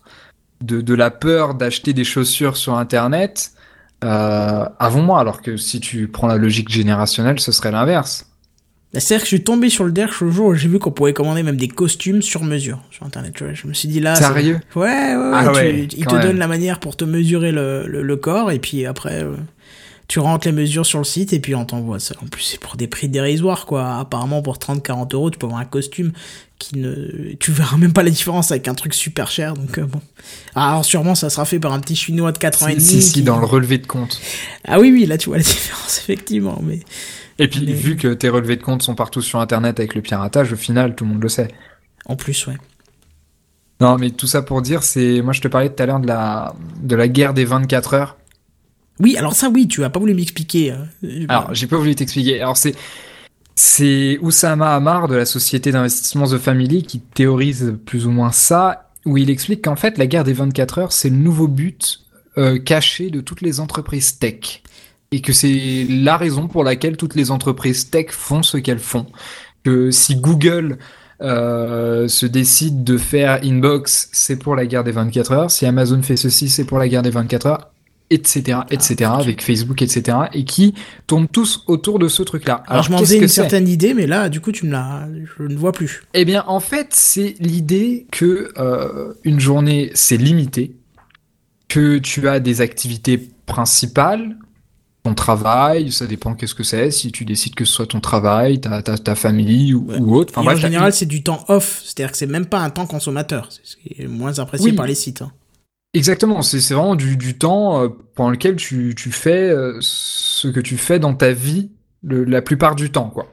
de, de la peur d'acheter des chaussures sur Internet euh, avant moi, alors que si tu prends la logique générationnelle, ce serait l'inverse. Bah, C'est-à-dire que je suis tombé sur le derche le jour où j'ai vu qu'on pouvait commander même des costumes sur mesure sur internet. tu vois. Je me suis dit là. Sérieux? Ouais, ouais, ouais. Ah tu- ouais, ils quand te même. donnent la manière pour te mesurer le, le, le corps et puis après euh, tu rentres les mesures sur le site et puis on t'envoie ça. En plus, c'est pour des prix dérisoires quoi. Apparemment, pour 30-40 euros, tu peux avoir un costume qui ne. Tu verras même pas la différence avec un truc super cher donc euh, bon. Alors, sûrement, ça sera fait par un petit chinois de 4 ans et Si, demi. si, si, qui- dans le relevé de compte. Ah oui, oui, là tu vois la différence, effectivement. Mais Et puis, Mais- vu que tes relevés de compte sont partout sur Internet avec le piratage, au final, tout le monde le sait. en plus, ouais. Non, mais tout ça pour dire, c'est, moi, je te parlais tout à l'heure de la, de la guerre des 24 heures. Oui, alors ça, oui, tu as pas voulu m'expliquer. euh, Alors, j'ai pas voulu t'expliquer. Alors, c'est, c'est Oussama Hamar de la société d'investissement The Family qui théorise plus ou moins ça, où il explique qu'en fait, la guerre des 24 heures, c'est le nouveau but euh, caché de toutes les entreprises tech. Et que c'est la raison pour laquelle toutes les entreprises tech font ce qu'elles font. Que si Google euh, se décide de faire Inbox, c'est pour la guerre des 24 heures. Si Amazon fait ceci, c'est pour la guerre des 24 heures etc., etc., ok. avec Facebook, etc., et qui tournent tous autour de ce truc-là. Alors, je m'en faisais une certaine idée, mais là, du coup, tu me l'as. Je ne vois plus. Eh bien, en fait, c'est l'idée que euh, une journée, c'est limité, que tu as des activités principales, ton travail, ça dépend qu'est-ce que c'est, si tu décides que ce soit ton travail, ta, ta, ta famille ou, Ouais. ou autre. Enfin, en général, c'est du temps off, c'est-à-dire que c'est même pas un temps consommateur, c'est ce qui est moins apprécié Oui. par les sites. hein. Exactement, c'est vraiment du, du temps euh, pendant lequel tu, tu fais euh, ce que tu fais dans ta vie le- la plupart du temps, quoi.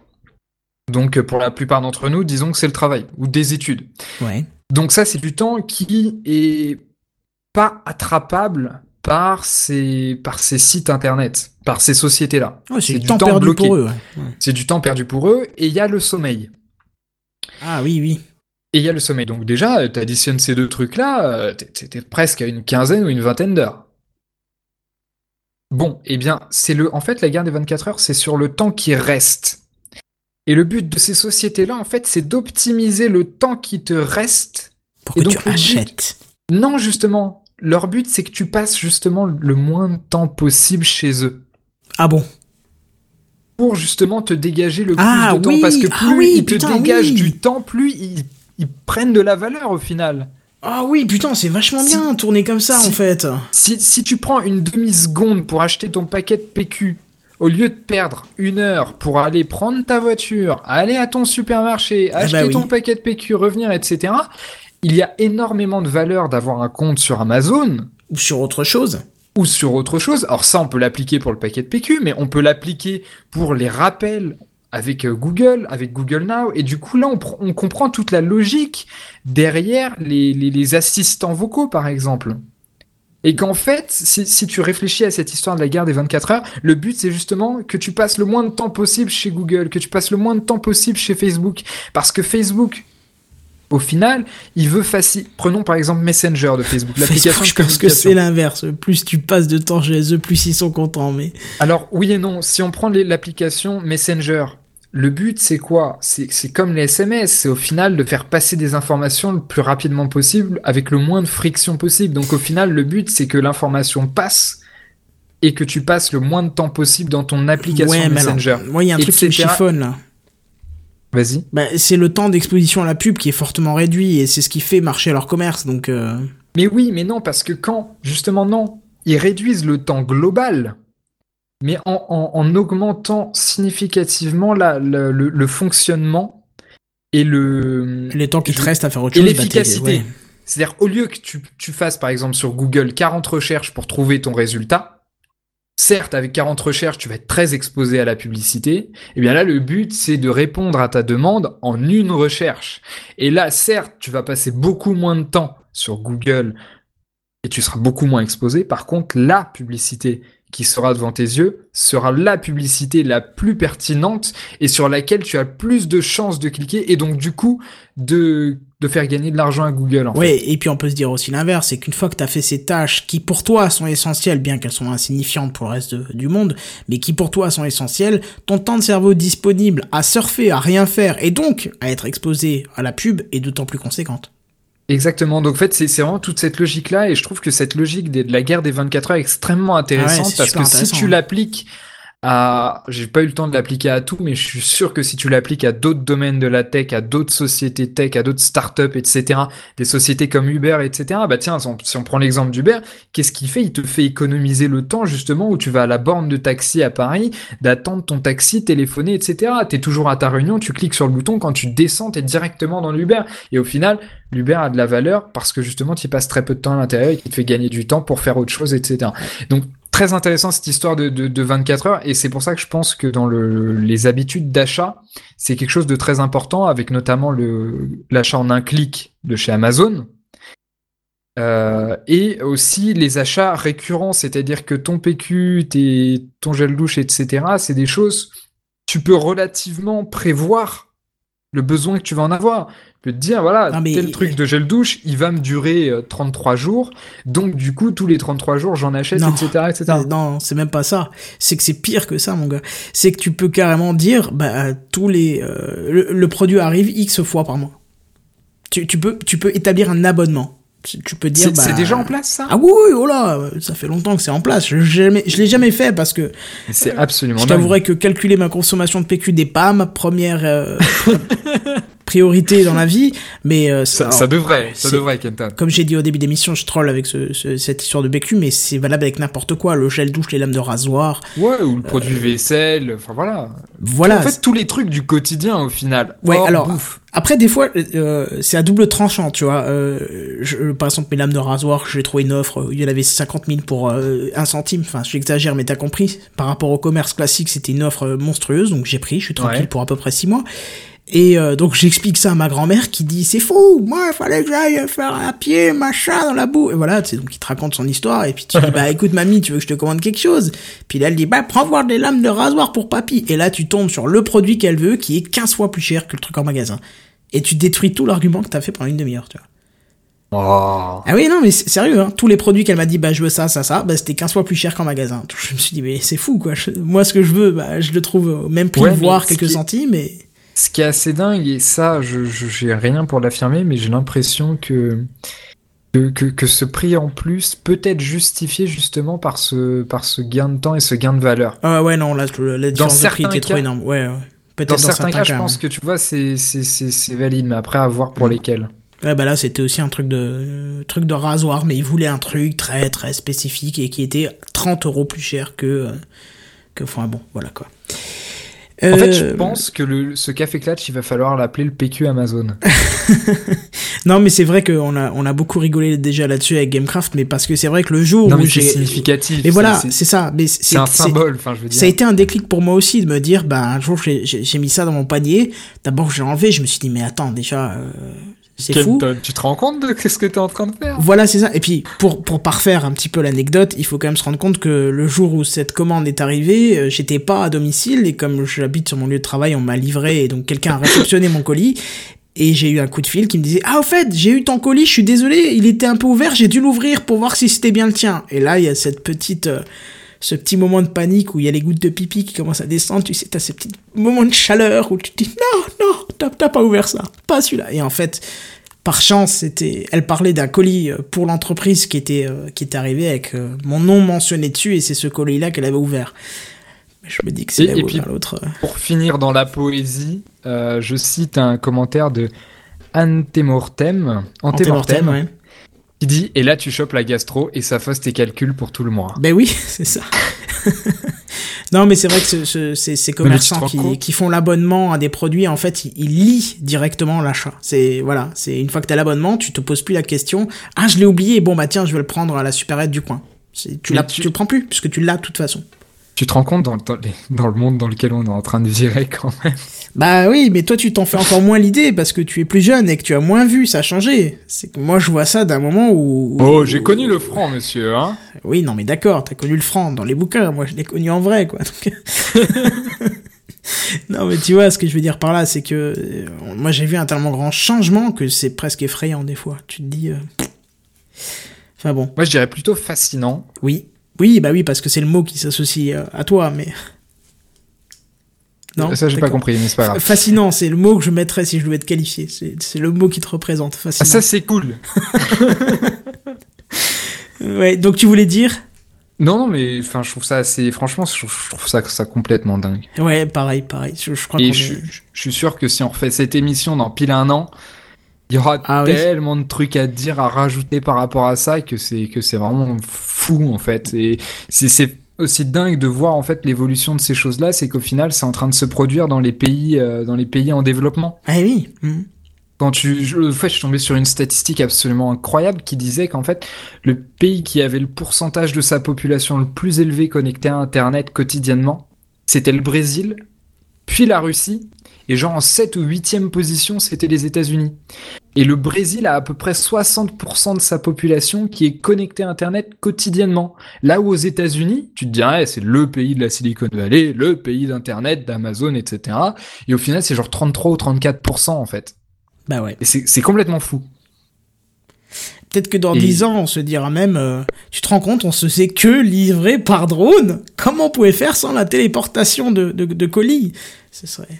Donc, euh, pour la plupart d'entre nous, disons que c'est le travail ou des études. Ouais. Donc ça, c'est du temps qui est pas attrapable par ces, par ces sites internet, par ces sociétés-là. Ouais, c'est du du temps temps perdu bloqué. pour eux. Ouais. C'est du temps perdu pour eux, et il y a le sommeil. Ah oui, oui. Et il y a le sommeil. Donc déjà, tu additionnes ces deux trucs-là, euh, t'es- presque à une quinzaine ou une vingtaine d'heures. Bon, eh bien, c'est le, en fait, la guerre des 24 heures, c'est sur le temps qui reste. Et le but de ces sociétés-là, en fait, c'est d'optimiser le temps qui te reste. Pour Et que donc, tu but- achètes. Non, justement, leur but, c'est que tu passes justement le moins de temps possible chez eux. Ah bon? Pour justement te dégager le Ah, plus de temps. oui, Parce que ah plus oui, ils te putain, dégagent oui. du temps, plus ils, ils prennent de la valeur au final. Ah oui, putain, c'est vachement bien tourné comme ça, en fait. Si, si tu prends une demi-seconde pour acheter ton paquet de PQ, au lieu de perdre une heure pour aller prendre ta voiture, aller à ton supermarché, Ah bah acheter oui. ton paquet de PQ, revenir, etc., il y a énormément de valeur d'avoir un compte sur Amazon Ou sur autre chose. ou sur autre chose. Alors ça, on peut l'appliquer pour le paquet de PQ, mais on peut l'appliquer pour les rappels avec euh, Google, avec Google Now. Et du coup, là, on, pr- on comprend toute la logique derrière les, les, les assistants vocaux, par exemple. Et qu'en fait, si, si tu réfléchis à cette histoire de la guerre des 24 heures, le but c'est justement que tu passes le moins de temps possible chez Google, que tu passes le moins de temps possible chez Facebook. Parce que Facebook, au final, il veut faciliter. Prenons par exemple Messenger de Facebook, l'application je pense que c'est l'inverse. Plus tu passes de temps chez eux, plus ils sont contents. Mais Alors oui et non, si on prend l'application Messenger, le but c'est quoi? C'est comme les SMS, c'est au final de faire passer des informations le plus rapidement possible avec le moins de friction possible. Donc au final, le but c'est que l'information passe et que tu passes le moins de temps possible dans ton application ouais, Messenger. moi, il y a un truc qui me chiffonne là. Vas-y. Bah, c'est le temps d'exposition à la pub qui est fortement réduit et c'est ce qui fait marcher leur commerce. Donc, euh, Mais oui, mais non, parce que quand, justement, non, ils réduisent le temps global, mais en, en- en augmentant significativement la- le, le- le fonctionnement et le, les temps qui te restent à faire autre et chose. bah, t'es- l'efficacité. ouais. C'est-à-dire, au lieu que tu, tu fasses, par exemple, sur Google 40 recherches pour trouver ton résultat, certes, avec 40 recherches, tu vas être très exposé à la publicité, et bien là, le but, c'est de répondre à ta demande en une recherche. Et là, certes, tu vas passer beaucoup moins de temps sur Google et tu seras beaucoup moins exposé. Par contre, la publicité qui sera devant tes yeux sera la publicité la plus pertinente et sur laquelle tu as plus de chances de cliquer et donc du coup de, de faire gagner de l'argent à Google. En fait. Ouais, et puis on peut se dire aussi l'inverse, c'est qu'une fois que t'as fait ces tâches qui pour toi sont essentielles, bien qu'elles sont insignifiantes pour le reste de- du monde, mais qui pour toi sont essentielles, ton temps de cerveau disponible à surfer, à rien faire, et donc à être exposé à la pub est d'autant plus conséquente. Exactement. Donc en fait, c'est vraiment toute cette logique-là, et je trouve que cette logique des- de la guerre des 24 heures est extrêmement intéressante parce que si tu hein. l'appliques à, j'ai pas eu le temps de l'appliquer à tout, mais je suis sûr que si tu l'appliques à d'autres domaines de la tech, à d'autres sociétés tech, à d'autres startups, etc., des sociétés comme Uber, etc., bah tiens, si on, prend l'exemple d'Uber, qu'est-ce qu'il fait? Il te fait économiser le temps justement où tu vas à la borne de taxi à Paris, d'attendre ton taxi, téléphoner, etc. T'es toujours à ta réunion, tu cliques sur le bouton, quand tu descends, t'es directement dans l'Uber. Et au final, l'Uber a de la valeur parce que justement, tu passes très peu de temps à l'intérieur et qui te fait gagner du temps pour faire autre chose, etc. Donc, très intéressant cette histoire de, de, de 24 heures et c'est pour ça que je pense que dans le, les habitudes d'achat, c'est quelque chose de très important avec notamment l'achat en un clic de chez Amazon. Euh, et aussi les achats récurrents, c'est-à-dire que ton PQ, tes, ton gel douche, etc., c'est des choses, tu peux relativement prévoir le besoin que tu vas en avoir. Peux te dire, voilà, Non, mais- tel truc de gel douche, il va me durer euh, 33 jours, donc du coup, tous les 33 jours, j'en achète, Non. etc., etc. Euh, Non, c'est même pas ça. C'est que c'est pire que ça, mon gars. C'est que tu peux carrément dire, bah, tous les, euh, le, le produit arrive X fois par mois. Tu, tu peux, tu peux établir un abonnement. Tu tu peux dire, C'est bah, déjà en place, ça? Ah oui, oui, oh là, ça fait longtemps que c'est en place. Je, l'ai jamais- je l'ai jamais fait parce que C'est absolument je dingue. t'avouerai que calculer ma consommation de PQ n'est pas ma première euh, priorité dans la vie, mais euh, Ça, ça devrait, ça devrait, Kenton. comme j'ai dit au début d'émission, je troll avec ce, ce- cette histoire de PQ, mais c'est valable avec n'importe quoi, le gel douche, les lames de rasoir, Ouais, ou le produit vaisselle, enfin voilà. voilà. En fait, tous les trucs du quotidien au final. Ouais, Hors alors, bouffe. Après, des fois, euh, c'est à double tranchant, tu vois. Euh, je- par exemple, mes lames de rasoir, j'ai trouvé une offre, il y en avait 50 000 pour euh, un centime. Enfin, j'exagère, mais t'as compris. Par rapport au commerce classique, c'était une offre euh, monstrueuse, donc j'ai pris, je suis tranquille Ouais. pour à peu près 6 mois. Et euh, donc j'explique ça à ma grand-mère qui dit c'est fou, moi il fallait que j'aille faire à pied, machin, dans la boue. Et voilà, c'est donc il te raconte son histoire et puis tu dis bah écoute mamie, tu veux que je te commande quelque chose? Puis là elle dit bah prends voir des lames de rasoir pour papy. Et là tu tombes sur le produit qu'elle veut qui est 15 fois plus cher que le truc en magasin. Et tu détruis tout l'argument que t'as fait pendant une demi-heure, tu vois. Oh. Ah oui, non, mais sérieux, hein. Tous les produits qu'elle m'a dit, bah, je veux ça, ça, ça, bah, c'était 15 fois plus cher qu'en magasin. Je me suis dit, mais c'est fou, quoi. Je- moi, ce que je veux, bah, je le trouve au même prix, Ouais, voire quelques qui centimes, mais. Ce qui est assez dingue, et ça, je j'ai rien pour l'affirmer, mais j'ai l'impression que, que, que, que ce prix en plus peut être justifié justement par ce, par ce gain de temps et ce gain de valeur. Ah ouais, non, là, le- la différence de prix était trop énorme. Ouais, ouais. Peut-être Dans, certains cas, je pense hein. que tu vois, c'est c'est- valide, mais après, à voir pour Mm. lesquels. Ouais, bah là, c'était aussi un truc de, euh, truc de rasoir, mais il voulait un truc très, très spécifique et qui était 30 euros plus cher que, euh, que, enfin bon, voilà quoi. En fait, je Euh, pense que le, ce café clutch, il va falloir l'appeler le PQ Amazon. Non, mais c'est vrai qu'on a, on a beaucoup rigolé déjà là-dessus avec Gamecraft, mais parce que c'est vrai que le jour non, où mais c'est j'ai. significatif. Mais voilà, c'est- ça. Mais c'est un symbole, enfin, je veux dire. Ça a été un déclic pour moi aussi de me dire, bah, un jour, j'ai- j'ai j'ai mis ça dans mon panier. D'abord, j'ai enlevé, je me suis dit, mais attends, déjà, euh, c'est fou. Kenton, Tu te rends compte de ce que t'es en train de faire Voilà, c'est ça. Et puis, pour, pour parfaire un petit peu l'anecdote, il faut quand même se rendre compte que le jour où cette commande est arrivée, euh, j'étais pas à domicile et comme j'habite sur mon lieu de travail, on m'a livré et donc quelqu'un a réceptionné mon colis. Et j'ai eu un coup de fil qui me disait Ah, au fait, j'ai eu ton colis, je suis désolé, il était un peu ouvert, j'ai dû l'ouvrir pour voir si c'était bien le tien. Et là, il y a cette petite. euh, ce petit moment de panique où il y a les gouttes de pipi qui commencent à descendre, tu sais, t'as ces petits moments de chaleur où tu te dis non, non, t'as t'as pas ouvert ça, pas celui-là. Et en fait, par chance, c'était, elle parlait d'un colis euh, pour l'entreprise qui était, euh, qui était arrivé avec euh, mon nom mentionné dessus et c'est ce colis-là qu'elle avait ouvert. Mais je me dis que c'est Et- là et où puis- l'autre. Pour finir dans la poésie, euh, je cite un commentaire de Antemortem, Antemortem, Antemortem, ouais. Qui dit Et là, tu chopes la gastro et ça fausse tes calculs pour tout le mois. Ben oui, c'est ça. non, mais c'est vrai que ce- ce- ces, commerçants qui, font l'abonnement à des produits, en fait, ils, ils lient directement l'achat. C'est voilà, c'est une fois que t'as l'abonnement, tu te poses plus la question. Ah, je l'ai oublié. Bon bah tiens, je vais le prendre à la supérette du coin. Tu tu- tu... le prends plus puisque tu l'as de toute façon. Tu te rends compte dans, dans les- dans le monde dans lequel on est en train de virer quand même Bah oui, mais toi tu t'en fais encore moins l'idée parce que tu es plus jeune et que tu as moins vu, ça a changé. C'est que moi je vois ça d'un moment où. où- Oh, j'ai connu le franc, monsieur, hein Oui, non mais d'accord, t'as connu le franc dans les bouquins, moi je l'ai connu en vrai, quoi. Donc- non mais tu vois, ce que je veux dire par là, c'est que euh, moi j'ai vu un tellement grand changement que c'est presque effrayant des fois. Tu te dis. euh, Enfin bon, Moi, je dirais plutôt fascinant. oui. Oui, bah oui, parce que c'est le mot qui s'associe euh, à toi, mais. Non, ça, j'ai pas compris, mais c'est pas grave. Fascinant, c'est le mot que je mettrais si je devais te qualifier. C'est le mot qui te représente. Ah, ça, c'est cool Ouais, donc tu voulais dire Non, non, mais enfin, je trouve ça assez... Franchement, je trouve, je trouve ça, ça complètement dingue. Ouais, pareil, pareil. Je, je crois est- je, suis sûr que si on refait cette émission dans pile un an, il y aura Ah oui. tellement de trucs à dire, à rajouter par rapport à ça que c'est que c'est vraiment fou en fait. Et c'est c'est aussi dingue de voir en fait l'évolution de ces choses-là, c'est qu'au final, c'est en train de se produire dans les pays euh, dans les pays en développement. Ah oui. mhm. Quand tu, je, fait, je suis tombé sur une statistique absolument incroyable qui disait qu'en fait, le pays qui avait le pourcentage de sa population le plus élevé connecté à Internet quotidiennement, c'était le Brésil, puis la Russie, et genre en 7 ou 8e position, c'était les États-Unis. Et le Brésil a à peu près 60% de sa population qui est connectée à Internet quotidiennement. Là où aux États-Unis, tu te dirais, c'est le pays de la Silicon Valley, le pays d'Internet, d'Amazon, etc. Et au final, c'est genre 33 ou 34% en fait. Bah ouais. Et c'est complètement fou. Peut-être que dans Et- 10 ans, on se dira même, euh, tu te rends compte, on se sait que livrer par drone? Comment on pouvait faire sans la téléportation de, de, de colis? Ce serait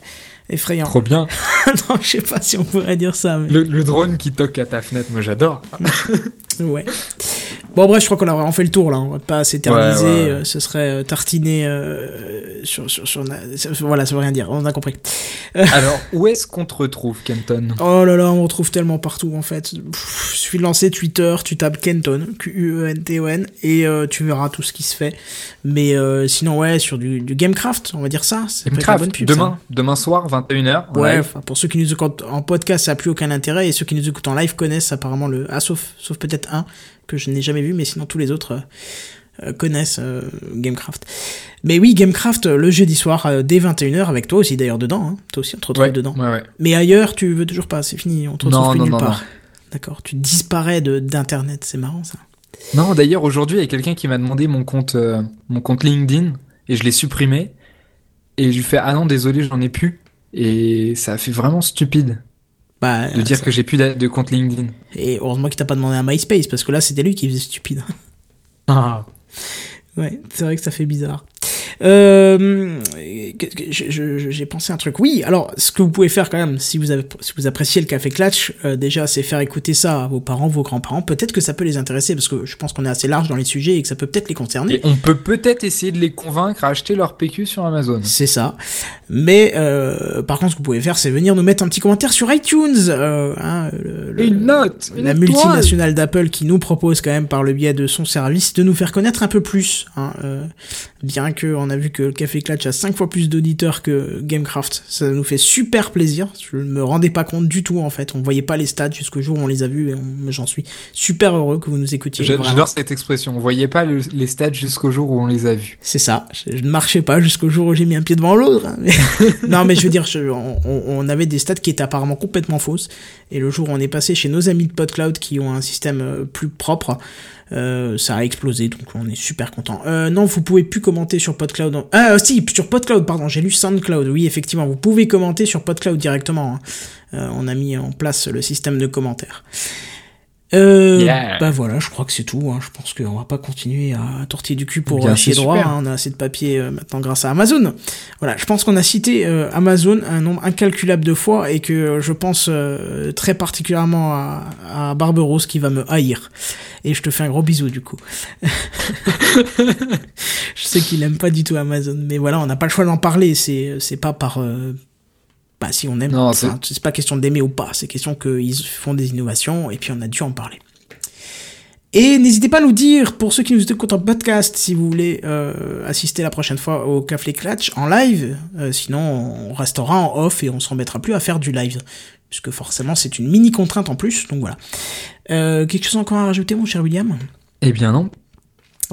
effrayant. Trop bien. non, je sais pas si on pourrait dire ça, mais Le, le drone qui toque à ta fenêtre, moi j'adore. ouais. Bon, bref, je crois qu'on a vraiment fait le tour là. On va pas s'éterniser. Ouais, ouais, ouais. euh, ce serait euh, tartiner euh, sur, sur, sur, Voilà, ça veut rien dire. On a compris. Alors, où est-ce qu'on te retrouve, Kenton? Oh là là, on retrouve tellement partout en fait. Pff, suffit de lancer Twitter, tu tapes Kenton, Q-U-E-N-T-O-N, et euh, tu verras tout ce qui se fait. Mais euh, sinon, ouais, sur du, du Gamecraft, on va dire ça. C'est la bonne pub, demain, demain soir, 21h. ça. Ouais, pour ceux qui nous écoutent en podcast, ça n'a plus aucun intérêt, et ceux qui nous écoutent en live connaissent apparemment le. Ah, sauf, sauf peut-être un, que je n'ai jamais vu, mais sinon tous les autres. euh, euh, connaissent euh, Gamecraft. Mais oui, Gamecraft, le jeudi soir, dès 21h, avec toi aussi d'ailleurs dedans. Hein. Toi aussi, on te retrouve ouais, dedans. ouais, ouais. Mais ailleurs, tu veux toujours pas, c'est fini, on te retrouve Non, plus non, nulle non, part. D'accord, tu disparais de d'internet, c'est marrant ça. Non, d'ailleurs, aujourd'hui, il y a quelqu'un qui m'a demandé mon compte, euh, mon compte LinkedIn, et je l'ai supprimé. Et je lui fais, ah non, désolé, j'en ai plus. Et ça a fait vraiment stupide Bah, de dire que j'ai plus de compte LinkedIn. et heureusement qu'il t'a pas demandé un MySpace parce que là c'était lui qui faisait stupide. Ah. ouais, c'est vrai que ça fait bizarre. Euh, J'ai pensé un truc. Oui, alors ce que vous pouvez faire quand même, si vous, avez, si vous appréciez le café Clutch, euh, déjà c'est faire écouter ça à vos parents, vos grands-parents. Peut-être que ça peut les intéresser parce que je pense qu'on est assez large dans les sujets et que ça peut peut-être les concerner. Et on peut peut-être essayer de les convaincre à acheter leur PQ sur Amazon. C'est ça. Mais euh, par contre, ce que vous pouvez faire, c'est venir nous mettre un petit commentaire sur iTunes. Hein, le- le- Une note une la étoile. multinationale d'Apple qui nous propose quand même par le biais de son service de nous faire connaître un peu plus. Hein, bien que on a vu que le Café Clutch a 5 fois plus d'auditeurs que Gamecraft, ça nous fait super plaisir. Je ne me rendais pas compte du tout en fait. On voyait pas les stats jusqu'au jour où on les a vus et j'en suis super heureux que vous nous écoutiez. J'adore cette expression. On voyait pas le- les stats jusqu'au jour où on les a vus. C'est ça. Je, je ne marchais pas jusqu'au jour où j'ai mis un pied devant l'autre. hein, mais- non, mais je veux dire, je- on, on- on avait des stats qui étaient apparemment complètement fausses. Et le jour où on est passé chez nos amis de PodCloud qui ont un système euh, plus propre, euh, ça a explosé. Donc on est super content. Euh, non, vous pouvez plus commenter sur PodCloud. Ah, euh, si, sur PodCloud, pardon. J'ai lu SoundCloud. Oui, effectivement, vous pouvez commenter sur PodCloud directement. hein. Euh, on a mis en place le système de commentaires. Euh, Yeah. Bah voilà, je crois que c'est tout. hein. Je pense qu'on va pas continuer à tortiller du cul pour Bien, chier droit. hein. On a assez de papier euh, maintenant grâce à Amazon. Voilà, je pense qu'on a cité euh, Amazon un nombre incalculable de fois et que euh, je pense très particulièrement à, à qui va me haïr. Et je te fais un gros bisou du coup. je sais qu'il aime pas du tout Amazon, mais voilà, on n'a pas le choix d'en parler. C'est c'est pas par bah si on aime, Non, enfin, c'est pas question d'aimer ou pas, c'est question qu'ils font des innovations et puis on a dû en parler. Et n'hésitez pas à nous dire, pour ceux qui nous écoutent en podcast, si vous voulez euh, assister la prochaine fois au Café Clutch en live. Euh, sinon, on restera en off et on s'en mettra plus à faire du live. Puisque forcément, c'est une mini contrainte en plus. Donc voilà. Euh, quelque chose encore à rajouter, mon cher William? Eh bien non.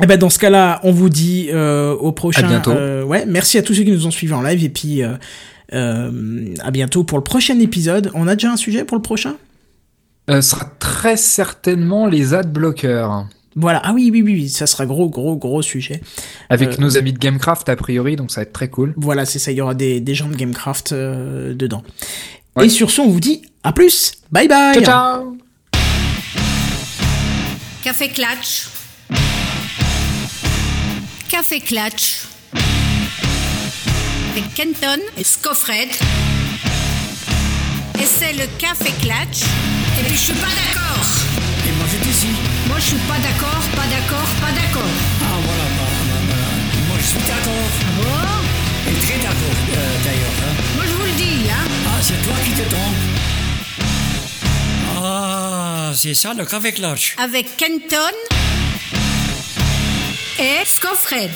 eh ben dans ce cas-là, on vous dit euh, au prochain. À bientôt. euh, ouais, merci à tous ceux qui nous ont suivis en live et puis euh, euh, à bientôt pour le prochain épisode. On a déjà un sujet pour le prochain? Euh, ce sera très certainement les ad bloqueurs. Voilà. Ah oui, oui, oui, oui, ça sera gros, gros, gros sujet. Avec Euh, nos amis de Gamecraft a priori, donc ça va être très cool. Voilà, c'est ça. Il y aura des, des gens de Gamecraft euh, dedans. Ouais. Et sur ce, on vous dit à plus. Bye bye. Ciao ciao Café Clutch. Café Clutch. Avec Kenton et Scoffred. Et c'est le Café Clutch. Et puis je suis pas d'accord. Et moi j'étais ici. Moi je suis pas d'accord, pas d'accord, pas d'accord. Ah voilà, voilà, voilà, voilà. Moi je suis d'accord. Oh, Et très d'accord euh, d'ailleurs. hein. moi je vous le dis, hein. Ah, c'est toi qui te trompes. Ah, c'est ça le café clutch. Avec Kenton et Scoffred.